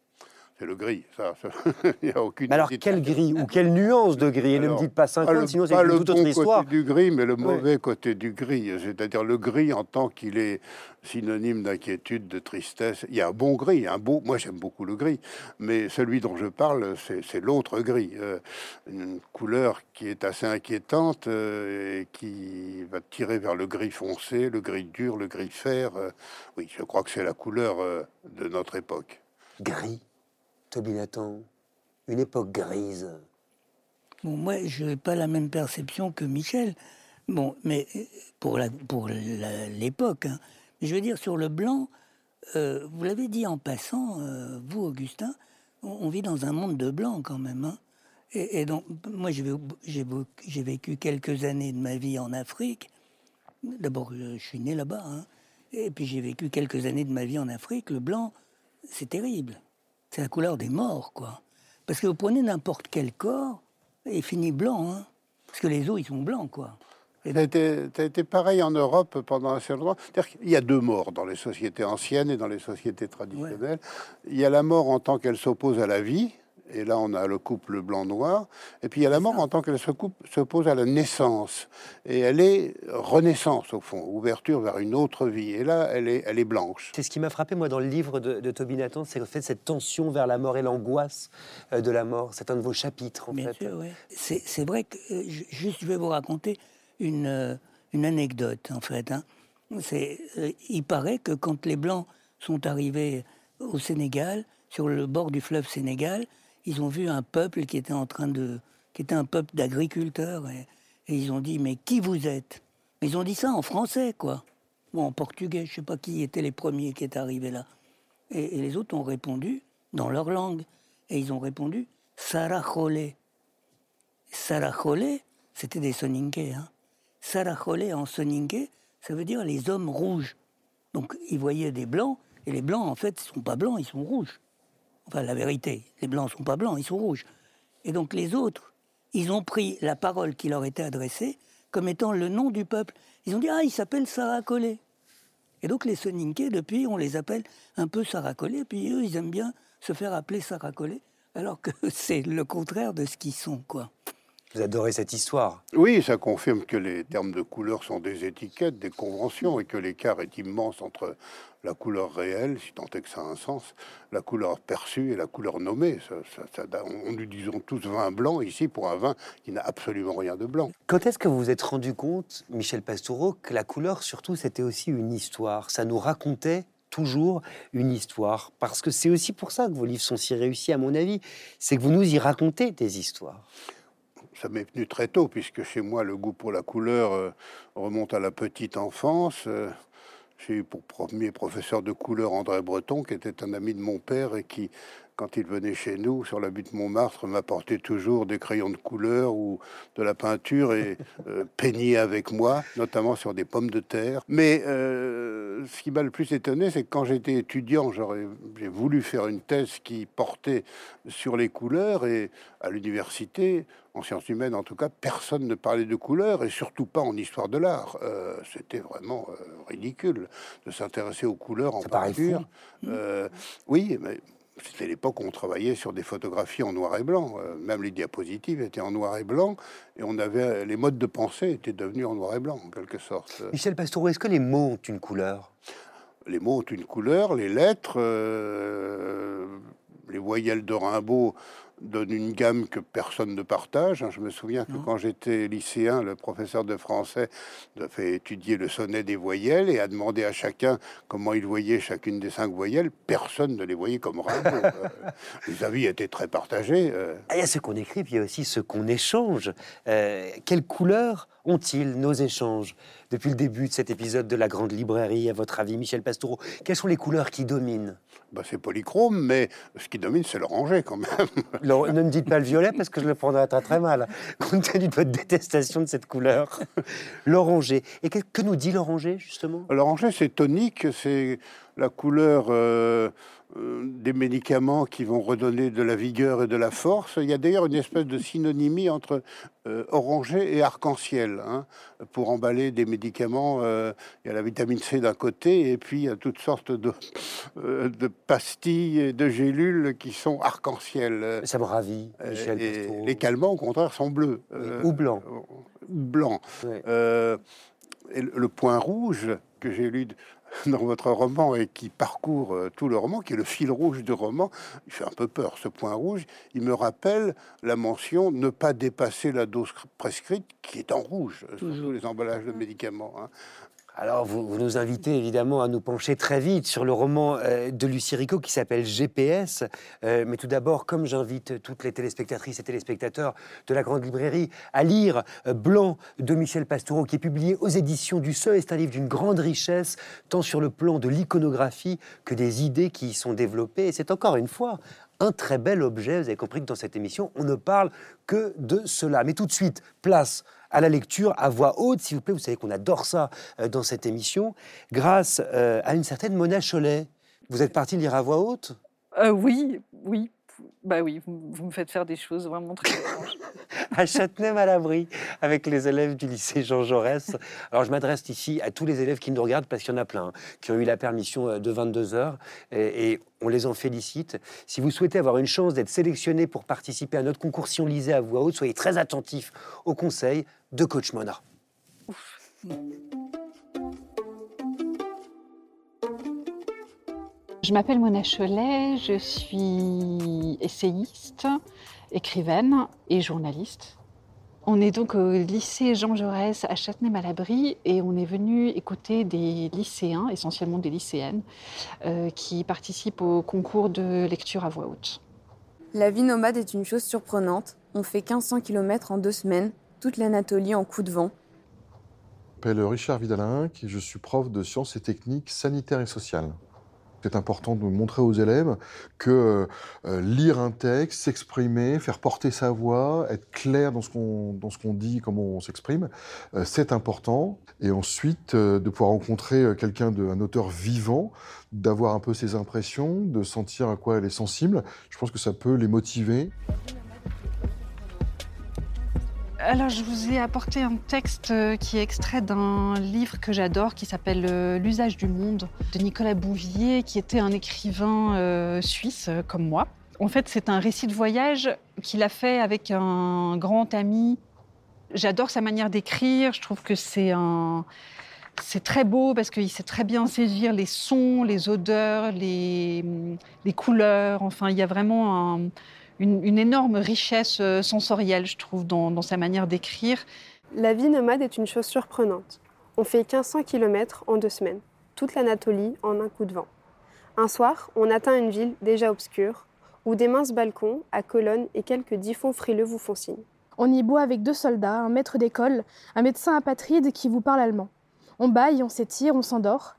C'est le gris, ça. ça, Il n'y a aucune Mais Alors, quel gris ou quelle nuance de gris Et ne me Alors, dites pas 50, Pas le, sinon c'est pas une le toute autre histoire. côté du gris, mais le mauvais côté du gris. C'est-à-dire le gris en tant qu'il est synonyme d'inquiétude, de tristesse. Il y a un bon gris, un beau. Moi, j'aime beaucoup le gris, mais celui dont je parle, c'est l'autre gris. Euh, une couleur qui est assez inquiétante euh, et qui va tirer vers le gris foncé, le gris dur, le gris fer. Euh, oui, je crois que c'est la couleur de notre époque. Gris, Tobinatan, une époque grise. Moi, je n'ai pas la même perception que Michel. Bon, mais euh, pour la- pour l'époque, hein. Je veux dire, sur le blanc, euh, vous l'avez dit en passant, euh, vous, Augustin, on, vit dans un monde de blanc quand même. hein. Et, donc, moi, j'ai vé- j'ai vé- j'ai vécu quelques années de ma vie en Afrique. D'abord, je suis né là-bas. hein. Et puis, j'ai vécu quelques années de ma vie en Afrique. Le blanc, c'est terrible. C'est la couleur des morts, quoi. Parce que vous prenez n'importe quel corps et il finit blanc, hein. Parce que les os, ils sont blancs, quoi. Et Ça a, été, ça a été pareil en Europe pendant assez longtemps. C'est-à-dire qu'il y a deux morts dans les sociétés anciennes et dans les sociétés traditionnelles. Il y a la mort en tant qu'elle s'oppose à la vie, et là on a le couple blanc-noir. Et puis il y a la mort en tant qu'elle se coupe- s'oppose à la naissance. Et elle est renaissance au fond, ouverture vers une autre vie. Et là, elle est, elle est blanche. C'est ce qui m'a frappé, moi, dans le livre de, de Tobinatan, c'est le fait cette tension vers la mort et l'angoisse euh, de la mort. C'est un de vos chapitres, en Bien fait. sûr, oui. C'est vrai que, euh, ju- juste, je vais vous raconter une, euh, une anecdote, en fait. hein. Euh, il paraît que quand les Blancs sont arrivés au Sénégal, sur le bord du fleuve Sénégal, ils ont vu un peuple qui était en train de... qui était un peuple d'agriculteurs. Et, ils ont dit, mais qui vous êtes? Ils ont dit ça en français, quoi. Ou en portugais, je sais pas qui étaient les premiers qui étaient arrivés là. Et, les autres ont répondu dans leur langue. Et ils ont répondu Sarajole. Sarajole, c'était des Soninké. Hein. Sarajole en Soninké, ça veut dire les hommes rouges. Donc ils voyaient des blancs, et les blancs, en fait, ils sont pas blancs, ils sont rouges. Enfin, la vérité, les blancs sont pas blancs, ils sont rouges. Et donc les autres, ils ont pris la parole qui leur était adressée comme étant le nom du peuple. Ils ont dit Ah, il s'appelle Sarajole. Et donc les Soninké, depuis, on les appelle un peu Saracolé, puis eux, ils aiment bien se faire appeler Saracolé, alors que c'est le contraire de ce qu'ils sont, quoi. Vous adorez cette histoire. Oui, ça confirme que les termes de couleur sont des étiquettes, des conventions, et que l'écart est immense entre la couleur réelle, si tant est que ça a un sens, la couleur perçue et la couleur nommée. Ça, ça- ça- on nous disons tous vin blanc ici pour un vin qui n'a absolument rien de blanc. Quand est-ce que vous vous êtes rendu compte, Michel Pastoureau, que la couleur, surtout, c'était aussi une histoire? Ça nous racontait toujours une histoire. Parce que c'est aussi pour ça que vos livres sont si réussis, à mon avis. C'est que vous nous y racontez des histoires. Ça m'est venu très tôt, puisque chez moi, le goût pour la couleur euh, remonte à la petite enfance. Euh, J'ai eu pour premier professeur de couleur André Breton, qui était un ami de mon père et qui, quand il venait chez nous sur la butte Montmartre, m'apportait toujours des crayons de couleur ou de la peinture et euh, peignait avec moi, notamment sur des pommes de terre. Mais euh, ce qui m'a le plus étonné, c'est que quand j'étais étudiant, j'ai voulu faire une thèse qui portait sur les couleurs et à l'université, en sciences humaines en tout cas, personne ne parlait de couleurs et surtout pas en histoire de l'art. Euh, c'était vraiment euh, ridicule de s'intéresser aux couleurs en Ça peinture. Euh, oui, mais c'était l'époque où on travaillait sur des photographies en noir et blanc. Euh, même les diapositives étaient en noir et blanc et on avait les modes de pensée étaient devenus en noir et blanc en quelque sorte. Michel Pastoureau, est-ce que les mots ont une couleur? Les mots ont une couleur, les lettres, euh, les voyelles de Rimbaud donnent une gamme que personne ne partage. hein. Je me souviens que quand j'étais lycéen, le professeur de français a fait étudier le sonnet des voyelles et a demandé à chacun comment il voyait chacune des cinq voyelles. Personne ne les voyait comme Rimbaud. Les avis étaient très partagés. euh. Ah, Il y a ce qu'on écrit, puis il y a aussi ce qu'on échange. Euh, quelles couleurs ont-ils, nos échanges Depuis le début de cet épisode de la Grande Librairie, à votre avis, Michel Pastoureau, quelles sont les couleurs qui dominent Bah, c'est polychrome, mais ce qui domine, c'est l'oranger quand même. Le- Ne me dites pas le violet parce que je le prendrai très très mal, compte tenu de votre détestation de cette couleur. L'oranger. Et que, que nous dit l'oranger, justement? L'oranger, c'est tonique, c'est la couleur euh, euh, des médicaments qui vont redonner de la vigueur et de la force. Il y a d'ailleurs une espèce de synonymie entre euh, oranger et arc-en-ciel. hein. Pour emballer des médicaments, euh, il y a la vitamine C d'un côté et puis il y a toutes sortes de, euh, de pastilles et de gélules qui sont arc-en-ciel. Ça me ravit, Euh, Michel et les calmants, au contraire, sont bleus. Euh, Ou blancs. blanc. Ouais. Euh, et le le point rouge que j'ai lu dans votre roman et qui parcourt euh, tout le roman, qui est le fil rouge du roman, il fait un peu peur. Ce point rouge, il me rappelle la mention ne pas dépasser la dose prescrite, qui est en rouge sur tous les emballages de médicaments. hein. Alors, vous, nous invitez évidemment à nous pencher très vite sur le roman euh, de Lucie Rico qui s'appelle GPS. Euh, mais tout d'abord, comme j'invite toutes les téléspectatrices et téléspectateurs de la Grande Librairie à lire euh, Blanc de Michel Pastoureau, qui est publié aux éditions du Seuil. C'est un livre d'une grande richesse, tant sur le plan de l'iconographie que des idées qui y sont développées. Et c'est encore une fois un très bel objet. Vous avez compris que dans cette émission, on ne parle que de cela. Mais tout de suite, place à la lecture à voix haute, s'il vous plaît. Vous savez qu'on adore ça euh, dans cette émission, grâce euh, à une certaine Mona Cholet. Vous êtes parti lire à voix haute? Euh, oui, oui. Bah oui, vous, vous me faites faire des choses vraiment très étranges. à Châtenay-Malabry avec les élèves du lycée Jean Jaurès. Alors je m'adresse ici à tous les élèves qui nous regardent parce qu'il y en a plein hein, qui ont eu la permission euh, de 22 heures et, et on les en félicite. Si vous souhaitez avoir une chance d'être sélectionné pour participer à notre concours Si on lisait à voix haute, soyez très attentifs aux conseils de Coach Mona. Je m'appelle Mona Cholet, je suis essayiste, écrivaine et journaliste. On est donc au lycée Jean Jaurès à Châtenay-Malabry et on est venu écouter des lycéens, essentiellement des lycéennes, euh, qui participent au concours de lecture à voix haute. La vie nomade est une chose surprenante. On fait 1500 km en deux semaines, toute l'Anatolie en coup de vent. Je m'appelle Richard Vidalin et je suis prof de sciences et techniques sanitaires et sociales. C'est important de montrer aux élèves que euh, lire un texte, s'exprimer, faire porter sa voix, être clair dans ce qu'on dit, comment on s'exprime, euh, c'est important. Et ensuite, euh, de pouvoir rencontrer euh, quelqu'un, un auteur vivant, d'avoir un peu ses impressions, de sentir à quoi elle est sensible, je pense que ça peut les motiver. Alors, je vous ai apporté un texte euh, qui est extrait d'un livre que j'adore qui s'appelle euh, L'usage du monde de Nicolas Bouvier, qui était un écrivain euh, suisse comme moi. En fait, c'est un récit de voyage qu'il a fait avec un grand ami. J'adore sa manière d'écrire. Je trouve que c'est un. C'est très beau parce qu'il sait très bien saisir les sons, les odeurs, les, les couleurs. Enfin, il y a vraiment un- une, une énorme richesse euh, sensorielle, je trouve, dans, dans sa manière d'écrire. La vie nomade est une chose surprenante. On fait 1500 km en deux semaines, toute l'Anatolie en un coup de vent. Un soir, on atteint une ville déjà obscure, où des minces balcons, à colonnes et quelques diffons frileux vous font signe. On y boit avec deux soldats, un maître d'école, un médecin apatride qui vous parle allemand. On baille, on s'étire, on s'endort.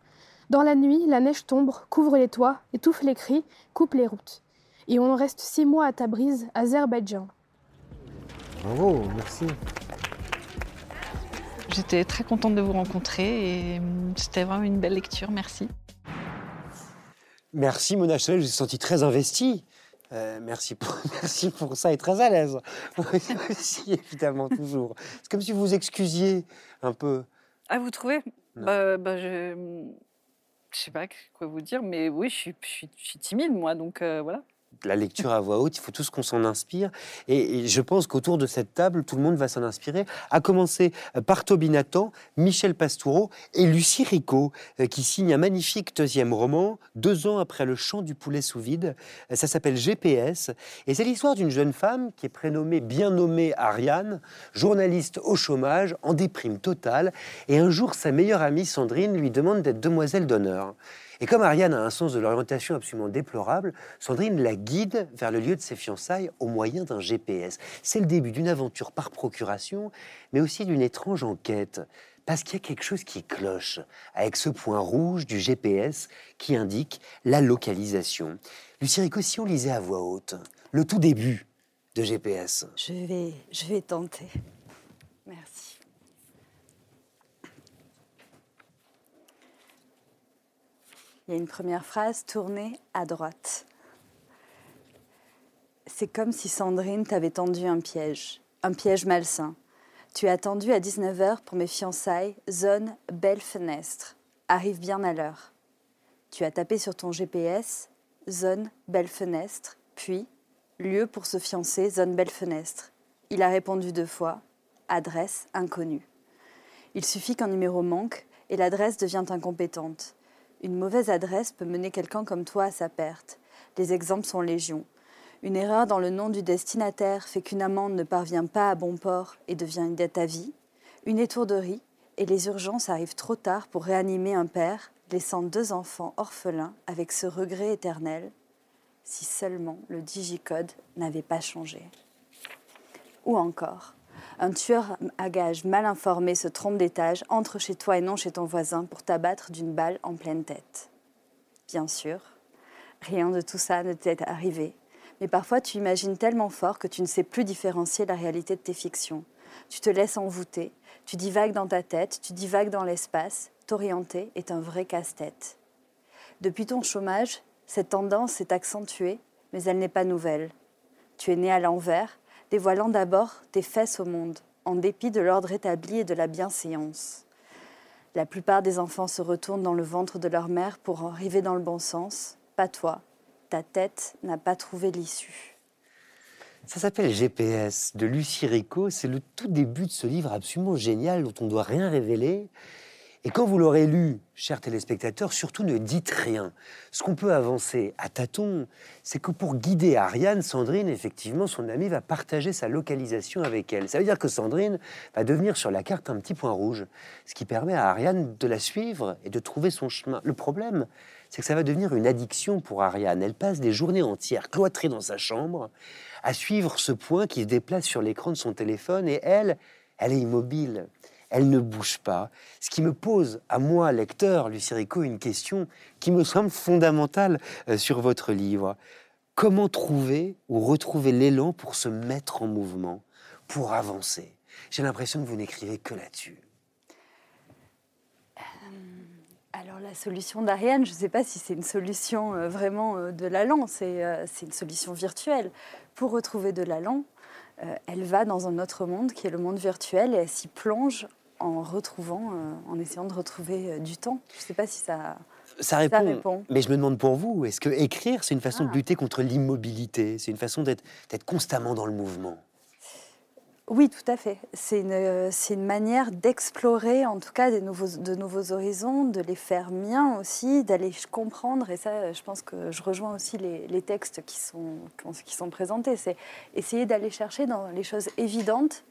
Dans la nuit, la neige tombe, couvre les toits, étouffe les cris, coupe les routes. Et on en reste six mois à Tabriz, Azerbaïdjan. Bravo, merci. J'étais très contente de vous rencontrer et hum, c'était vraiment une belle lecture. Merci. Merci Mona Chollet, je me suis senti très investi. Euh, merci, pour, merci pour ça et très à l'aise. Aussi, évidemment, toujours. C'est comme si vous vous excusiez un peu. Ah, vous trouvez? Bah, bah, Je ne sais pas quoi vous dire, mais oui, je suis, je suis, je suis timide, moi, donc euh, voilà la lecture à voix haute, il faut tous qu'on s'en inspire. Et, je pense qu'autour de cette table, tout le monde va s'en inspirer, à commencer par Toby Nathan, Michel Pastoureau et Lucie Rico, euh, qui signe un magnifique deuxième roman, deux ans après Le chant du poulet sous vide. Euh, ça s'appelle GPS. Et c'est l'histoire d'une jeune femme qui est prénommée, bien nommée Ariane, journaliste au chômage, en déprime totale. Et un jour, sa meilleure amie Sandrine lui demande d'être demoiselle d'honneur. Et comme Ariane a un sens de l'orientation absolument déplorable, Sandrine la guide vers le lieu de ses fiançailles au moyen d'un GPS. C'est le début d'une aventure par procuration, mais aussi d'une étrange enquête. Parce qu'il y a quelque chose qui cloche avec ce point rouge du GPS qui indique la localisation. Lucie Rico, lisait à voix haute le tout début de GPS. Je vais, je vais tenter. Merci. Il y a une première phrase, tournée à droite. C'est comme si Sandrine t'avait tendu un piège, un piège malsain. Tu as attendu à 19h pour mes fiançailles, zone belle fenêtre. Arrive bien à l'heure. Tu as tapé sur ton GPS, zone belle fenêtre, puis lieu pour se fiancer, zone belle fenêtre. Il a répondu deux fois, adresse inconnue. Il suffit qu'un numéro manque et l'adresse devient incompétente. Une mauvaise adresse peut mener quelqu'un comme toi à sa perte. Les exemples sont légion. Une erreur dans le nom du destinataire fait qu'une amende ne parvient pas à bon port et devient une dette à vie. Une étourderie et les urgences arrivent trop tard pour réanimer un père, laissant deux enfants orphelins avec ce regret éternel. Si seulement le digicode n'avait pas changé. Ou encore, un tueur à gages mal informé se trompe d'étage, entre chez toi et non chez ton voisin pour t'abattre d'une balle en pleine tête. Bien sûr, rien de tout ça ne t'est arrivé, mais parfois tu imagines tellement fort que tu ne sais plus différencier la réalité de tes fictions. Tu te laisses envoûter, tu divagues dans ta tête, tu divagues dans l'espace, t'orienter est un vrai casse-tête. Depuis ton chômage, cette tendance s'est accentuée, mais elle n'est pas nouvelle. Tu es né à l'envers, dévoilant d'abord tes fesses au monde, en dépit de l'ordre établi et de la bienséance. La plupart des enfants se retournent dans le ventre de leur mère pour arriver dans le bon sens. Pas toi. Ta tête n'a pas trouvé l'issue. Ça s'appelle GPS de Lucie Rico. C'est le tout début de ce livre absolument génial dont on ne doit rien révéler et quand vous l'aurez lu, chers téléspectateurs, surtout ne dites rien. Ce qu'on peut avancer à tâtons, c'est que pour guider Ariane, Sandrine, effectivement, son amie va partager sa localisation avec elle. Ça veut dire que Sandrine va devenir sur la carte un petit point rouge, ce qui permet à Ariane de la suivre et de trouver son chemin. Le problème, c'est que ça va devenir une addiction pour Ariane. Elle passe des journées entières cloîtrée dans sa chambre à suivre ce point qui se déplace sur l'écran de son téléphone et elle, elle est immobile elle ne bouge pas. Ce qui me pose à moi, lecteur, Lucie Rico, une question qui me semble fondamentale euh, sur votre livre. Comment trouver ou retrouver l'élan pour se mettre en mouvement, pour avancer? J'ai l'impression que vous n'écrivez que là-dessus. Euh, alors la solution d'Ariane, je ne sais pas si c'est une solution euh, vraiment de l'allant, c'est une solution virtuelle. Pour retrouver de l'allant, elle va dans un autre monde qui est le monde virtuel et elle s'y plonge en retrouvant, euh, en essayant de retrouver euh, du temps. Je ne sais pas si ça, ça répond. Mais je me demande pour vous, est-ce que écrire, c'est une façon de Ah. lutter contre l'immobilité? C'est une façon d'être constamment dans le mouvement? Oui, tout à fait. C'est une, manière d'explorer, en tout cas, des nouveaux, de nouveaux horizons, de les faire miens aussi, d'aller comprendre. Et ça, je pense que je rejoins aussi les, les textes qui sont, qui sont présentés. C'est essayer d'aller chercher dans les choses évidentes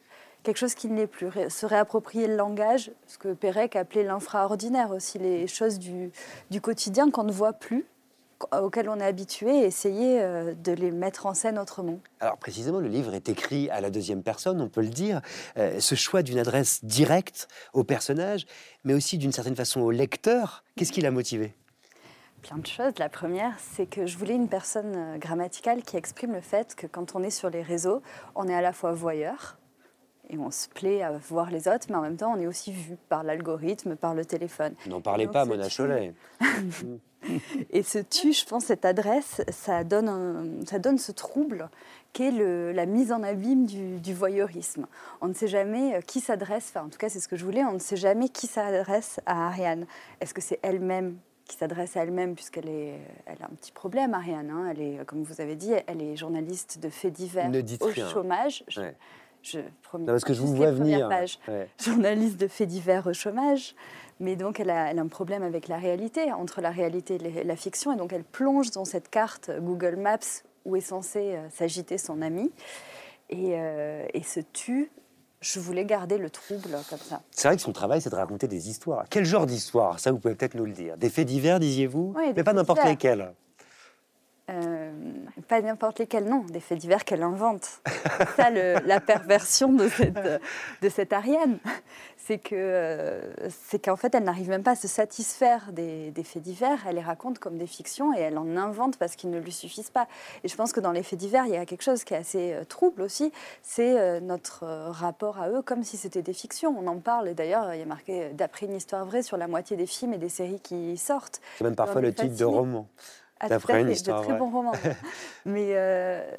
quelque chose qui ne l'est plus. Se réapproprier le langage, ce que Pérec appelait l'infraordinaire aussi, les choses du, du quotidien qu'on ne voit plus, qu- auxquelles on est habitué, et essayer euh, de les mettre en scène autrement. Alors précisément, le livre est écrit à la deuxième personne, on peut le dire. Euh, ce choix d'une adresse directe au personnage, mais aussi d'une certaine façon au lecteur, qu'est-ce qui l'a motivé? Plein de choses. La première, c'est que je voulais une personne euh, grammaticale qui exprime le fait que quand on est sur les réseaux, on est à la fois voyeur, et on se plaît à voir les autres, mais en même temps, on est aussi vu par l'algorithme, par le téléphone. N'en parlez Donc, pas, Mona tu- Cholet. Et ce tu, je pense, cette adresse, ça donne, un- ça donne ce trouble qu'est la mise en abîme du, du voyeurisme. On ne sait jamais euh, qui s'adresse, enfin en tout cas c'est ce que je voulais, on ne sait jamais qui s'adresse à Ariane. Est-ce que c'est elle-même qui s'adresse à elle-même, puisqu'elle est, elle a un petit problème, Ariane. hein. Elle est, comme vous avez dit, elle est journaliste de faits divers Ne dites au rien. chômage. Je- Ouais. je, promis, Non, parce que je vous vois venir. Ouais. Journaliste de faits divers au chômage. Mais donc, elle a, elle a un problème avec la réalité, entre la réalité et la fiction. Et donc, elle plonge dans cette carte Google Maps où est censé euh, s'agiter son ami. Et, euh, et ce tu, je voulais garder le trouble comme ça. C'est vrai que son travail, c'est de raconter des histoires. Quel genre d'histoire? Ça, vous pouvez peut-être nous le dire. Des faits divers, disiez-vous? Oui, Mais pas n'importe lesquels. Euh, pas n'importe lesquels, non, des faits divers qu'elle invente. C'est ça le- la perversion de cette, de cette Ariane. C'est que euh, c'est qu'en fait, elle n'arrive même pas à se satisfaire des, des faits divers. Elle les raconte comme des fictions et elle en invente parce qu'ils ne lui suffisent pas. Et je pense que dans les faits divers, il y a quelque chose qui est assez euh, trouble aussi. C'est notre rapport à eux comme si c'était des fictions. On en parle d'ailleurs, il y a marqué d'après une histoire vraie sur la moitié des films et des séries qui sortent. C'est même parfois le titre de roman. Ah, D'après une histoire de très vraie. bons romans. mais euh,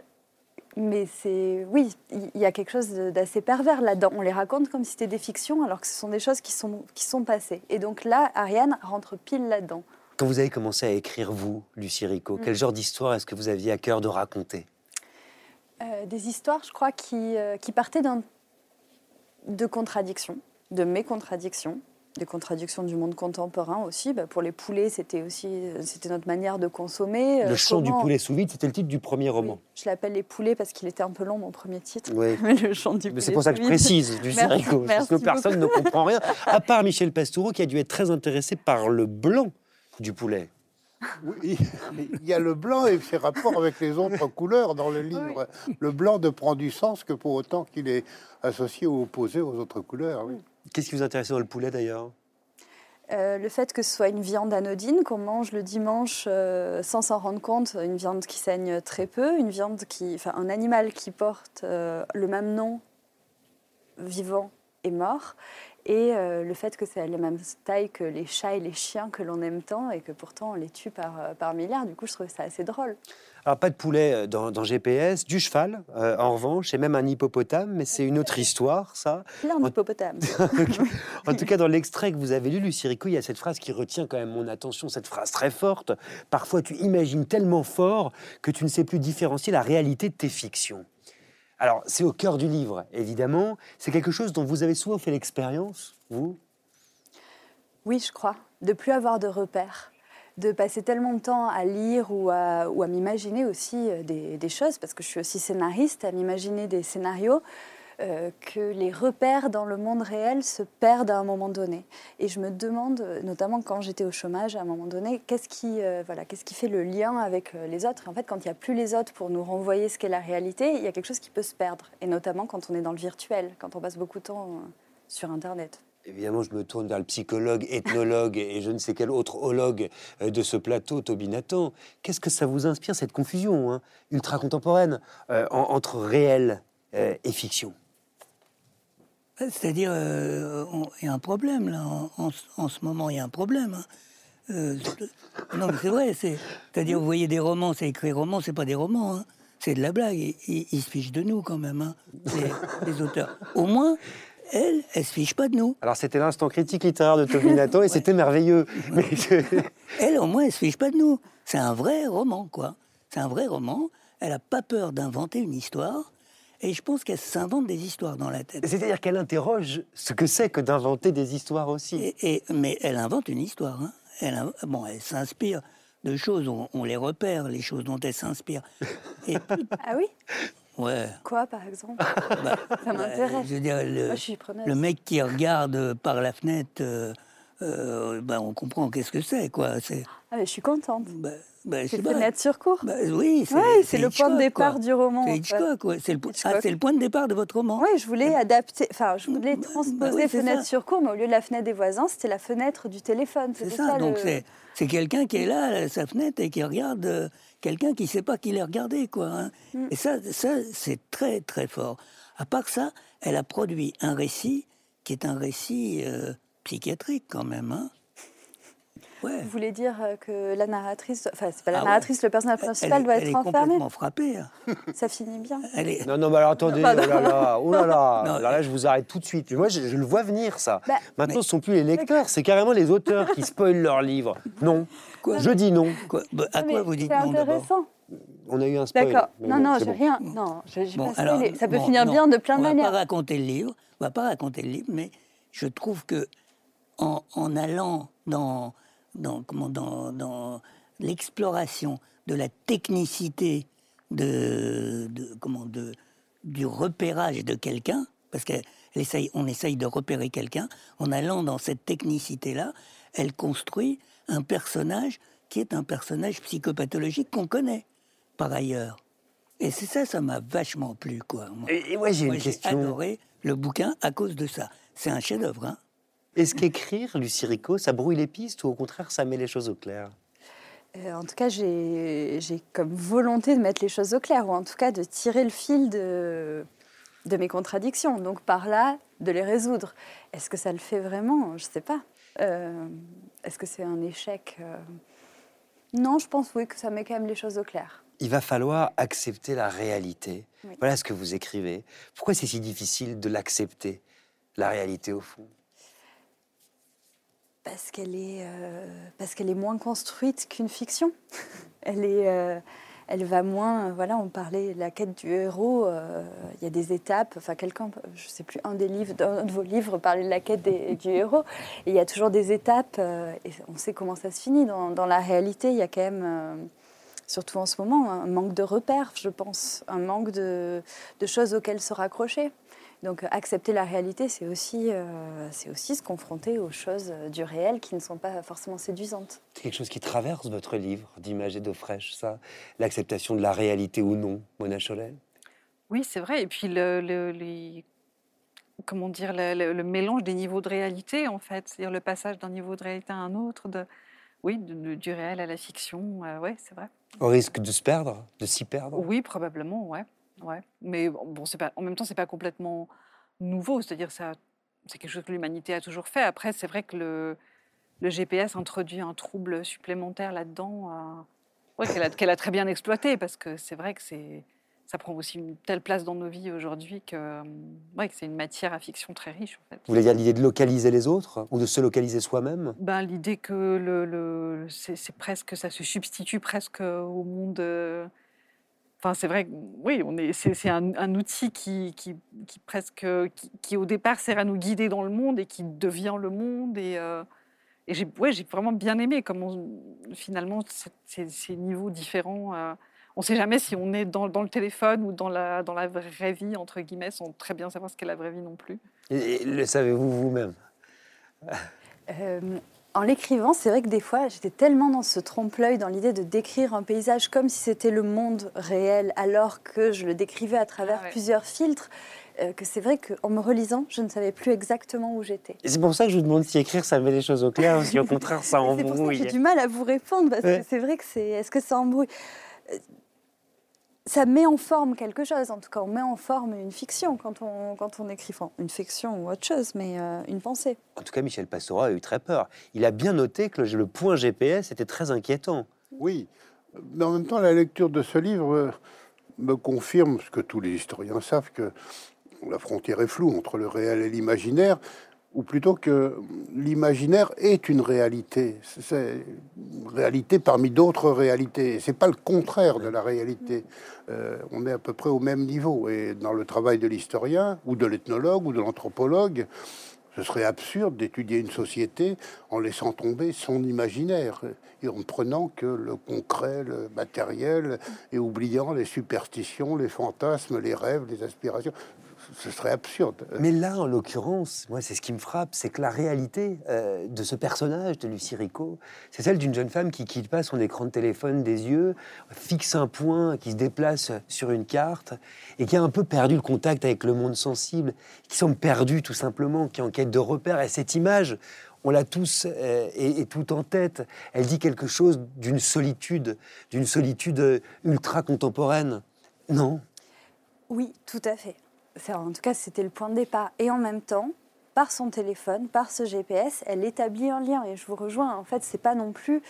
mais c'est oui, il y a quelque chose d'assez pervers là-dedans. On les raconte comme si c'était des fictions, alors que ce sont des choses qui sont qui sont passées. Et donc là, Ariane rentre pile là-dedans. Quand vous avez commencé à écrire, vous, Lucie Rico, Mm. quel genre d'histoire est-ce que vous aviez à cœur de raconter? Euh, des histoires, je crois, qui, euh, qui partaient de contradictions, de mes contradictions, des contradictions du monde contemporain aussi. Bah, pour les poulets, c'était aussi euh, c'était notre manière de consommer. Le Euh, chant du poulet sous vide, c'était le titre du premier roman. Je l'appelle les poulets parce qu'il était un peu long, mon premier titre. Oui. le chant du Mais poulet. c'est pour ça que je précise, Lucie Merci- parce que personne beaucoup. ne comprend rien, à part Michel Pastoureau qui a dû être très intéressé par le blanc du poulet. Oui, il y a le blanc et ses rapports avec les autres couleurs dans le livre. Le blanc ne prend du sens que pour autant qu'il est associé ou opposé aux autres couleurs. Oui. Qu'est-ce qui vous intéressait dans le poulet d'ailleurs? Euh, le fait que ce soit une viande anodine qu'on mange le dimanche euh, sans s'en rendre compte, une viande qui saigne très peu, une viande qui, enfin un animal qui porte euh, le même nom vivant et mort, et euh, le fait que c'est la même taille que les chats et les chiens que l'on aime tant et que pourtant on les tue par, euh, par milliards. Du coup, je trouvais ça assez drôle. Alors, pas de poulet euh, dans, dans GPS, du cheval, euh, en revanche, et même un hippopotame, mais c'est une autre histoire, ça. Plein d'hippopotames. En tout cas, dans l'extrait que vous avez lu, Lucie Rico, il y a cette phrase qui retient quand même mon attention, cette phrase très forte. Parfois, tu imagines tellement fort que tu ne sais plus différencier la réalité de tes fictions. Alors, c'est au cœur du livre, évidemment. C'est quelque chose dont vous avez souvent fait l'expérience, vous? Oui, je crois. De plus avoir de repères. De passer tellement de temps à lire ou à, m'imaginer aussi euh, des choses, parce que je suis aussi scénariste, à m'imaginer des scénarios, euh, que les repères dans le monde réel se perdent à un moment donné. Et je me demande, euh, notamment quand j'étais au chômage, à un moment donné, qu'est-ce qui, euh, voilà, qu'est-ce qui fait le lien avec les autres? En fait, quand il n'y a plus les autres pour nous renvoyer ce qu'est la réalité, il y a quelque chose qui peut se perdre. Et notamment quand on est dans le virtuel, quand on passe beaucoup de temps sur Internet. Évidemment, je me tourne vers le psychologue, ethnologue et je ne sais quel autre hologue de ce plateau, Toby Nathan. Qu'est-ce que ça vous inspire, cette confusion hein, ultra-contemporaine en- entre réel et fiction? C'est-à-dire, euh, il y a un problème là. En, en ce- en ce moment, il y a un problème. hein. Euh, non, mais c'est vrai. c'est- C'est-à-dire, vous voyez des romans, c'est écrit romans, c'est pas des romans. hein. C'est de la blague. Ils, ils- se fichent de nous quand même, hein, les, les auteurs. Au moins, elle, elle se fiche pas de nous. Alors, c'était l'instant critique littéraire de Toby Nathan et c'était merveilleux. Mais je- Elle, au moins, elle se fiche pas de nous. C'est un vrai roman, quoi. C'est un vrai roman. Elle a pas peur d'inventer une histoire. Et je pense qu'elle s'invente des histoires dans la tête. C'est-à-dire qu'elle interroge ce que c'est que d'inventer des histoires aussi. Et, et- mais elle invente une histoire. hein. Elle, bon, elle s'inspire de choses, on, on les repère, les choses dont elle s'inspire. Et Ah oui? Ouais. Quoi, par exemple? Bah, Ça m'intéresse. Je veux dire, le, Moi, je suis le mec qui regarde par la fenêtre euh, euh, ben, on comprend qu'est-ce que c'est, quoi. C'est, Ah, mais je suis contente. ben, je c'est fenêtre sur cour. Ben, oui, c'est, Ouais, c'est le point de départ quoi. du roman. C'est. Hitchcock, ouais. C'est le, ah, c'est le point de départ de votre roman. Oui, je voulais adapter, enfin, je voulais transposer oui, c'est fenêtre ça. sur cour, mais au lieu de la fenêtre des voisins, c'était la fenêtre du téléphone. C'est ça, donc le- c'est, c'est quelqu'un qui est là à sa fenêtre et qui regarde euh, quelqu'un qui ne sait pas qu'il est regardé, quoi. hein. Mm. Et ça, ça c'est très, très fort. À part ça, elle a produit un récit qui est un récit euh, psychiatrique, quand même. hein. Ouais. Vous voulez dire euh, que la narratrice, enfin, c'est pas la Ah ouais. narratrice, le personnage principal Elle est- doit elle être est enfermé. complètement frappée. hein. Ça finit bien. Elle est... Non, non, mais alors attendez, oh là là, oh là là, Non, Alors là, je vous arrête tout de suite. Moi, je, je le vois venir, ça. Bah, Maintenant, ce sont plus les lecteurs, c'est carrément les auteurs qui spoilent leurs livres. Non, Quoi je dis non. Quoi Bah, à mais quoi vous dites C'est non d'abord intéressant. On a eu un spoil. D'accord. Non, bon, non, j'ai bon. rien. Non, j'ai Bon, pas alors, spoilé. Ça peut bon, finir non, bien de plein de on va manières. pas raconter le livre, on va pas raconter le livre, mais je trouve que en, en allant dans, dans, comment, dans, dans l'exploration de la technicité de, de- comment, de, du repérage de quelqu'un, parce qu'on essaye, de repérer quelqu'un, en allant dans cette technicité-là, elle construit un personnage qui est un personnage psychopathologique qu'on connaît par ailleurs. Et c'est ça, ça m'a vachement plu, quoi. Moi, Et, j'ai Moi, une question. adoré le bouquin à cause de ça. C'est un chef-d'œuvre, hein. Est-ce qu'écrire, Lucie Rico, ça brouille les pistes ou au contraire, ça met les choses au clair? Euh, en tout cas, j'ai comme volonté de mettre les choses au clair, ou en tout cas de tirer le fil de, de mes contradictions. Donc par là, de les résoudre. Est-ce que ça le fait vraiment? Je ne sais pas. Euh, Est-ce que c'est un échec Euh, Non, je pense oui que ça met quand même les choses au clair. Il va falloir accepter la réalité. Oui. Voilà ce que vous écrivez. Pourquoi c'est si difficile de l'accepter, la réalité au fond? Parce qu'elle est, euh, parce qu'elle est moins construite qu'une fiction. elle est, euh, elle va moins. euh, Voilà, on parlait de la quête du héros. Il y a des étapes. Enfin, quelqu'un, je sais plus, un des livres, d'un de vos livres parlait de la quête du héros. Il y a toujours des étapes. et on sait comment ça se finit. Dans, la réalité, il y a quand même. Surtout en ce moment, un manque de repères, je pense, un manque de choses auxquelles se raccrocher. Donc euh, accepter la réalité, c'est aussi, euh, c'est aussi se confronter aux choses euh, du réel qui ne sont pas forcément séduisantes. C'est quelque chose qui traverse votre livre d'image et d'eau fraîche, ça L'acceptation de la réalité ou non, Mona Cholet Oui, c'est vrai. Et puis, le, le- les- comment dire, le, le- le mélange des niveaux de réalité, en fait. C'est-à-dire le passage d'un niveau de réalité à un autre, de, oui, de- de- du réel à la fiction. euh, ouais, c'est vrai. Au risque de se perdre, de s'y perdre? Oui, probablement, ouais. Ouais. Mais bon, c'est pas, en même temps, c'est pas complètement nouveau. C'est-à-dire, ça, c'est quelque chose que l'humanité a toujours fait. Après, c'est vrai que le, le GPS introduit un trouble supplémentaire là-dedans, euh, ouais, qu'elle a, très bien exploité, parce que c'est vrai que c'est, ça prend aussi une telle place dans nos vies aujourd'hui que, euh, ouais, que c'est une matière à fiction très riche, en fait. Vous voulez dire l'idée de localiser les autres ou de se localiser soi-même? Ben, l'idée que le, c'est presque, ça se substitue presque au monde. euh, Enfin, c'est vrai, que, oui, on est, c'est, c'est un, un outil qui, qui, qui presque, qui, qui, au départ sert à nous guider dans le monde et qui devient le monde. Et, euh, et j'ai, ouais, j'ai vraiment bien aimé comment finalement c'est- ces, ces niveaux différents. euh, on ne sait jamais si on est dans, dans le téléphone ou dans la, dans la vraie vie, entre guillemets, sans très bien savoir ce qu'est la vraie vie non plus. Et- et le savez-vous vous-même? Euh, en l'écrivant, c'est vrai que des fois, j'étais tellement dans ce trompe-l'œil, dans l'idée de décrire un paysage comme si c'était le monde réel, alors que je le décrivais à travers Ah ouais. plusieurs filtres, euh, que c'est vrai qu'en me relisant, je ne savais plus exactement où j'étais. C'est pour ça que je vous demande si écrire, ça met les choses au clair ou si au contraire, ça C'est pour ça que embrouille. j'ai du mal à vous répondre, parce Ouais. que c'est vrai que c'est. Est-ce que ça embrouille? Euh, Ça met en forme quelque chose, en tout cas, on met en forme une fiction quand on, quand on écrit. Enfin, une fiction ou autre chose, mais euh, une pensée. En tout cas, Michel Pastore a eu très peur. Il a bien noté que le, le point GPS était très inquiétant. Oui, mais en même temps, la lecture de ce livre euh, me confirme ce que tous les historiens savent, que la frontière est floue entre le réel et l'imaginaire, ou plutôt que l'imaginaire est une réalité. C'est une réalité parmi d'autres réalités. C'est pas le contraire de la réalité. Euh, on est à peu près au même niveau. Et dans le travail de l'historien, ou de l'ethnologue, ou de l'anthropologue, ce serait absurde d'étudier une société en laissant tomber son imaginaire et en prenant que le concret, le matériel, et oubliant les superstitions, les fantasmes, les rêves, les aspirations. Ce serait absurde. Mais là, en l'occurrence, moi, c'est ce qui me frappe, c'est que la réalité euh, de ce personnage de Lucie Rico, c'est celle d'une jeune femme qui quitte pas son écran de téléphone des yeux, fixe un point, qui se déplace sur une carte et qui a un peu perdu le contact avec le monde sensible, qui semble perdue tout simplement, qui est en quête de repères. Et cette image, on l'a tous euh, et, et tout en tête. Elle dit quelque chose d'une solitude, d'une solitude ultra contemporaine. Non? Oui, tout à fait. En tout cas, c'était le point de départ. Et en même temps, par son téléphone, par ce GPS, elle établit un lien. Et je vous rejoins. En fait, c'est pas non plus.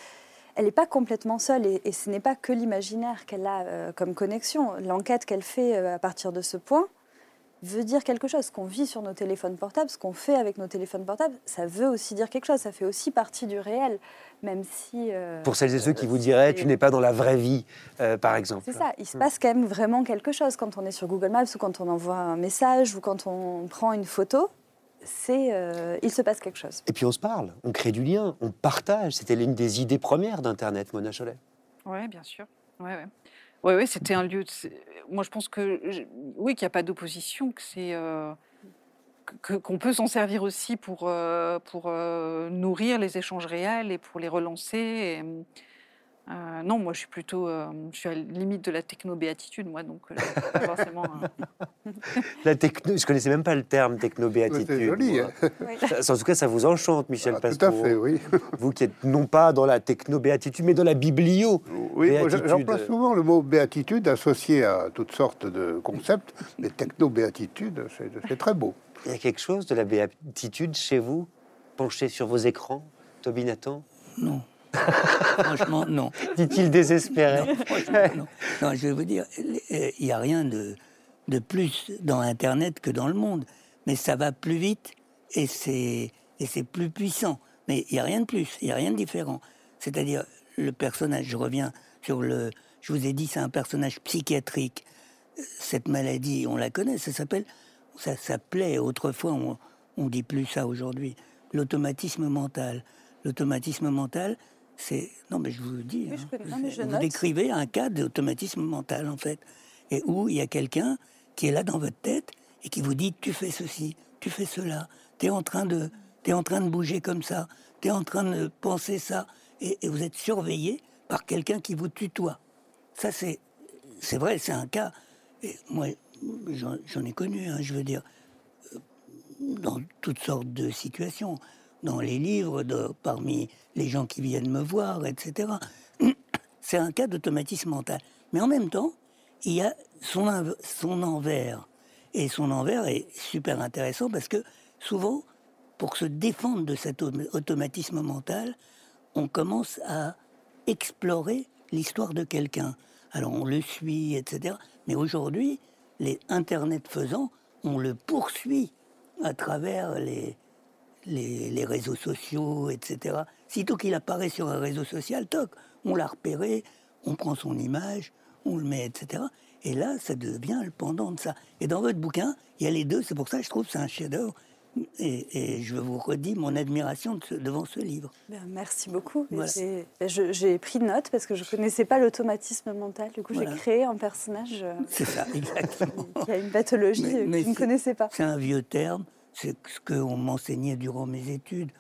Elle n'est pas complètement seule et, et ce n'est pas que l'imaginaire qu'elle a euh, comme connexion. L'enquête qu'elle fait euh, à partir de ce point veut dire quelque chose. Ce qu'on vit sur nos téléphones portables, ce qu'on fait avec nos téléphones portables, ça veut aussi dire quelque chose. Ça fait aussi partie du réel, même si. euh, Pour celles et ceux qui vous diraient, tu n'es pas dans la vraie vie, euh, par exemple. c'est ça, il se passe quand même vraiment quelque chose quand on est sur Google Maps ou quand on envoie un message ou quand on prend une photo. C'est, euh, il se passe quelque chose. Et puis on se parle, on crée du lien, on partage. C'était l'une des idées premières d'Internet, Mona Cholet. Oui, bien sûr. Ouais, ouais. Ouais, c'était un lieu. Moi, je pense que oui, qu'il n'y a pas d'opposition, que c'est euh, qu'on peut s'en servir aussi pour euh, pour euh, nourrir les échanges réels et pour les relancer. Euh, non, moi, je suis plutôt, euh, je suis à la limite de la techno-béatitude, moi, donc euh, pas forcément. euh, La techno, je connaissais même pas le terme techno-béatitude. C'est joli, hein. Ça- En tout cas, ça vous enchante, Michel Ah, tout à fait, oui. Vous qui êtes non pas dans la techno-béatitude, mais dans la biblio. Oui, j'emploie souvent le mot béatitude associé à toutes sortes de concepts, mais techno-béatitude, c'est c'est très beau. Il y a quelque chose de la béatitude chez vous, penché sur vos écrans, Toby Nathan? Non. Franchement, non. Dit-il désespéré. Non, franchement, non. Non, je vais vous dire, il n'y a rien de, de plus dans Internet que dans le monde. Mais ça va plus vite et c'est et c'est plus puissant. Mais il n'y a rien de plus, il n'y a rien de différent. C'est-à-dire, le personnage, je reviens sur le... Je vous ai dit, c'est un personnage psychiatrique. Cette maladie, on la connaît, ça s'appelle... Ça s'appelait autrefois, on, on dit plus ça aujourd'hui, l'automatisme mental. L'automatisme mental, c'est... Non, mais je vous le dis. Oui, hein. je connais. Non, mais je Vous note. décrivez un cas d'automatisme mental, en fait, et où il y a quelqu'un qui est là dans votre tête et qui vous dit tu fais ceci, tu fais cela, tu es en train de en train de bouger comme ça, tu es en train de penser ça et, et vous êtes surveillé par quelqu'un qui vous tutoie. Ça c'est c'est vrai, c'est un cas et moi j'en j'en ai connu, hein, je veux dire euh, dans toutes sortes de situations, dans les livres, parmi les gens qui viennent me voir, etc. C'est un cas d'automatisme mental. Mais en même temps, il y a son, son envers. Et son envers est super intéressant parce que souvent, pour se défendre de cet au- automatisme mental, on commence à explorer l'histoire de quelqu'un. Alors on le suit, etc. Mais aujourd'hui, les Internet faisant, on le poursuit à travers les, les, les réseaux sociaux, etc. Sitôt qu'il apparaît sur un réseau social, toc, on l'a repéré, on prend son image, on le met, etc. Et là, ça devient le pendant de ça. Et dans votre bouquin, il y a les deux, c'est pour ça que je trouve que c'est un chef-d'œuvre. Et, et je vous redis mon admiration de ce- devant ce livre. Ben, merci beaucoup. Et Voilà. j'ai- ben, J'ai pris note parce que je ne connaissais pas l'automatisme mental. Du coup, Voilà. j'ai créé un personnage euh, C'est ça, exactement. qui a une pathologie Mais- mais que je ne connaissais pas. C'est un vieux terme, c'est ce qu'on m'enseignait durant mes études.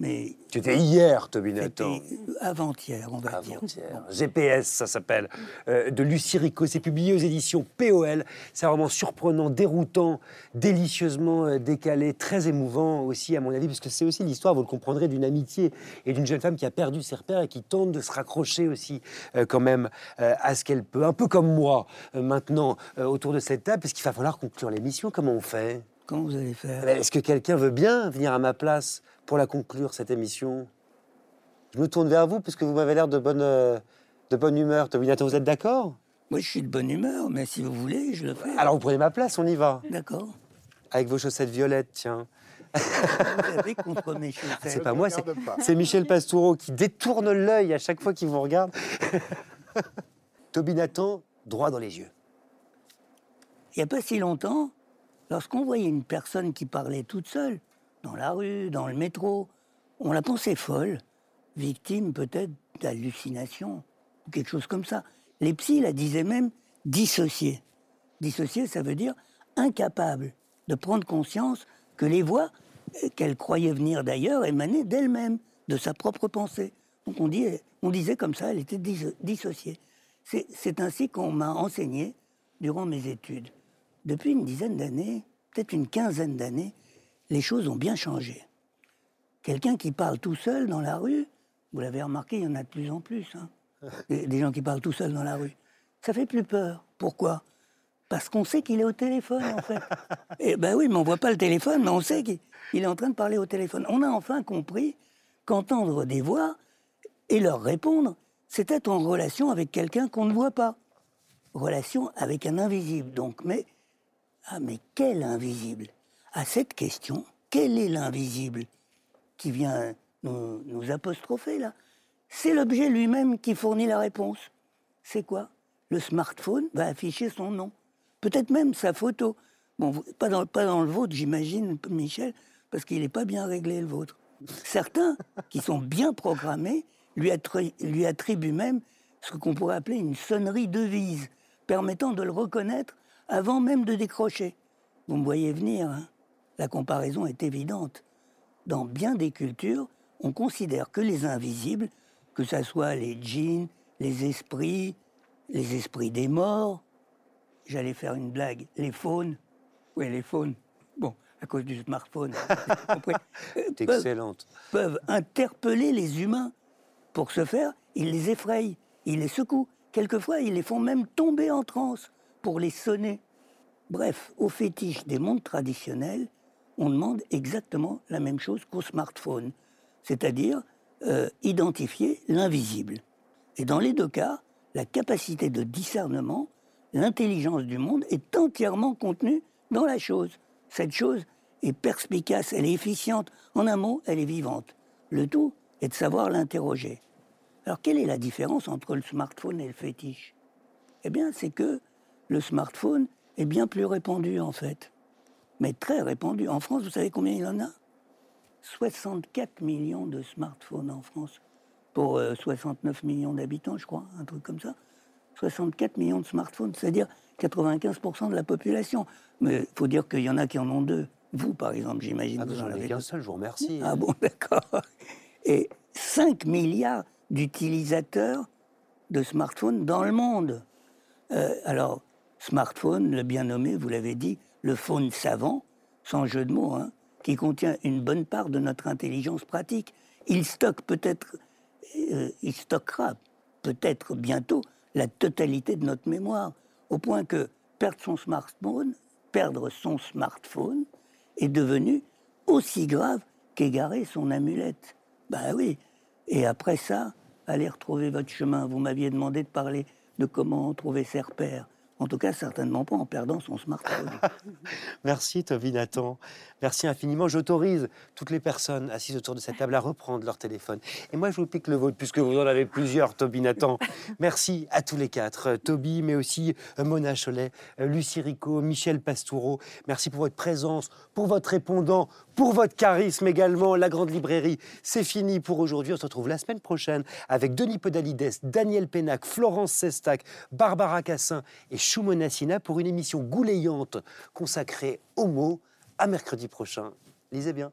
Mais C'était hier, c'était avant-hier, on va dire. Avant-hier. GPS, ça s'appelle, euh, de Lucie Rico. C'est publié aux éditions POL. C'est vraiment surprenant, déroutant, délicieusement euh, décalé, très émouvant aussi, à mon avis, parce que c'est aussi l'histoire, vous le comprendrez, d'une amitié et d'une jeune femme qui a perdu ses repères et qui tente de se raccrocher aussi, euh, quand même, euh, à ce qu'elle peut. Un peu comme moi, maintenant, autour de cette table, parce qu'il va falloir conclure l'émission. Comment on fait? Comment vous allez faire Est-ce que quelqu'un veut bien venir à ma place pour la conclure, cette émission? Je me tourne vers vous parce que vous m'avez l'air de bonne, euh, de bonne humeur. Toby Nathan, vous êtes d'accord? Moi, je suis de bonne humeur, mais si vous voulez, je le fais. Alors vous prenez ma place, on y va. D'accord. Avec vos chaussettes violettes, tiens. Vous avez contre mes chaussettes. C'est pas moi, c'est Michel Pastoureau qui détourne l'œil à chaque fois qu'il vous regarde. Toby Nathan, droit dans les yeux. Il n'y a pas si longtemps, lorsqu'on voyait une personne qui parlait toute seule, dans la rue, dans le métro, on la pensait folle, victime peut-être d'hallucination, ou quelque chose comme ça. Les psys la disaient même dissociée. Dissociée, ça veut dire incapable de prendre conscience que les voix, qu'elle croyait venir d'ailleurs, émanaient d'elle-même, de sa propre pensée. Donc on, disait comme ça, elle était dis- dissociée. C'est ainsi qu'on m'a enseigné durant mes études. Depuis une dizaine d'années, peut-être une quinzaine d'années, les choses ont bien changé. Quelqu'un qui parle tout seul dans la rue, vous l'avez remarqué, il y en a de plus en plus, hein, des, gens qui parlent tout seuls dans la rue. Ça fait plus peur. Pourquoi? Parce qu'on sait qu'il est au téléphone, en fait. Eh ben oui, mais on voit pas le téléphone, mais on sait qu'il il est en train de parler au téléphone. On a enfin compris qu'entendre des voix et leur répondre, c'est être en relation avec quelqu'un qu'on ne voit pas. Relation avec un invisible, donc. Mais, ah, mais quel invisible À cette question, quel est l'invisible qui vient nous, apostropher, là? C'est l'objet lui-même qui fournit la réponse. C'est quoi? Le smartphone va afficher son nom. Peut-être même sa photo. Bon, pas dans, le vôtre, j'imagine, Michel, parce qu'il n'est pas bien réglé, le vôtre. Certains, qui sont bien programmés, lui, lui attribuent même ce qu'on pourrait appeler une sonnerie devise, permettant de le reconnaître avant même de décrocher. Vous me voyez venir, hein la comparaison est évidente. Dans bien des cultures, on considère que les invisibles, que ce soit les djinns, les esprits, les esprits des morts, j'allais faire une blague, les faunes, oui, les faunes, bon, à cause du smartphone, euh, C'est peuvent- excellente. peuvent interpeller les humains. Pour ce faire, ils les effrayent, ils les secouent. Quelquefois, ils les font même tomber en transe pour les sonner. Bref, au fétiche des mondes traditionnels, on demande exactement la même chose qu'au smartphone, c'est-à-dire euh, identifier l'invisible. Et dans les deux cas, la capacité de discernement, l'intelligence du monde est entièrement contenue dans la chose. Cette chose est perspicace, elle est efficiente. En un mot, elle est vivante. Le tout est de savoir l'interroger. Alors, quelle est la différence entre le smartphone et le fétiche? Eh bien, c'est que le smartphone est bien plus répandu, en fait. Mais très répandu. En France, vous savez combien il en a? 64 millions de smartphones en France. Pour euh, 69 millions d'habitants, je crois, un truc comme ça. 64 millions de smartphones, c'est-à-dire 95% de la population. Mais il faut dire qu'il y en a qui en ont deux. Vous, par exemple, j'imagine. Ah, vous en avez qu'un seul, je vous remercie. Ah bon, d'accord. Et 5 milliards d'utilisateurs de smartphones dans le monde. Euh, alors, smartphone, le bien nommé, vous l'avez dit, le phone savant, sans jeu de mots, hein, qui contient une bonne part de notre intelligence pratique. Il stocke peut-être, euh, il stockera peut-être bientôt la totalité de notre mémoire, au point que perdre son smartphone, perdre son smartphone, est devenu aussi grave qu'égarer son amulette. Ben oui. Et après ça, allez retrouver votre chemin. Vous m'aviez demandé de parler de comment trouver ses repères. En tout cas, certainement pas en perdant son smartphone. Merci Toby Nathan. Merci infiniment. J'autorise toutes les personnes assises autour de cette table à reprendre leur téléphone. Et moi, je vous pique le vôtre, puisque vous en avez plusieurs, Toby Nathan. Merci à tous les quatre. Toby, mais aussi euh, Mona Cholet, euh, Lucie Rico, Michel Pastoureau. Merci pour votre présence, pour votre répondant, pour votre charisme également. La Grande Librairie, c'est fini pour aujourd'hui. On se retrouve la semaine prochaine avec Denis Podalides, Daniel Pénac, Florence Sestac, Barbara Cassin et Choumona Sina pour une émission goulayante consacrée aux mots. À mercredi prochain. Lisez bien.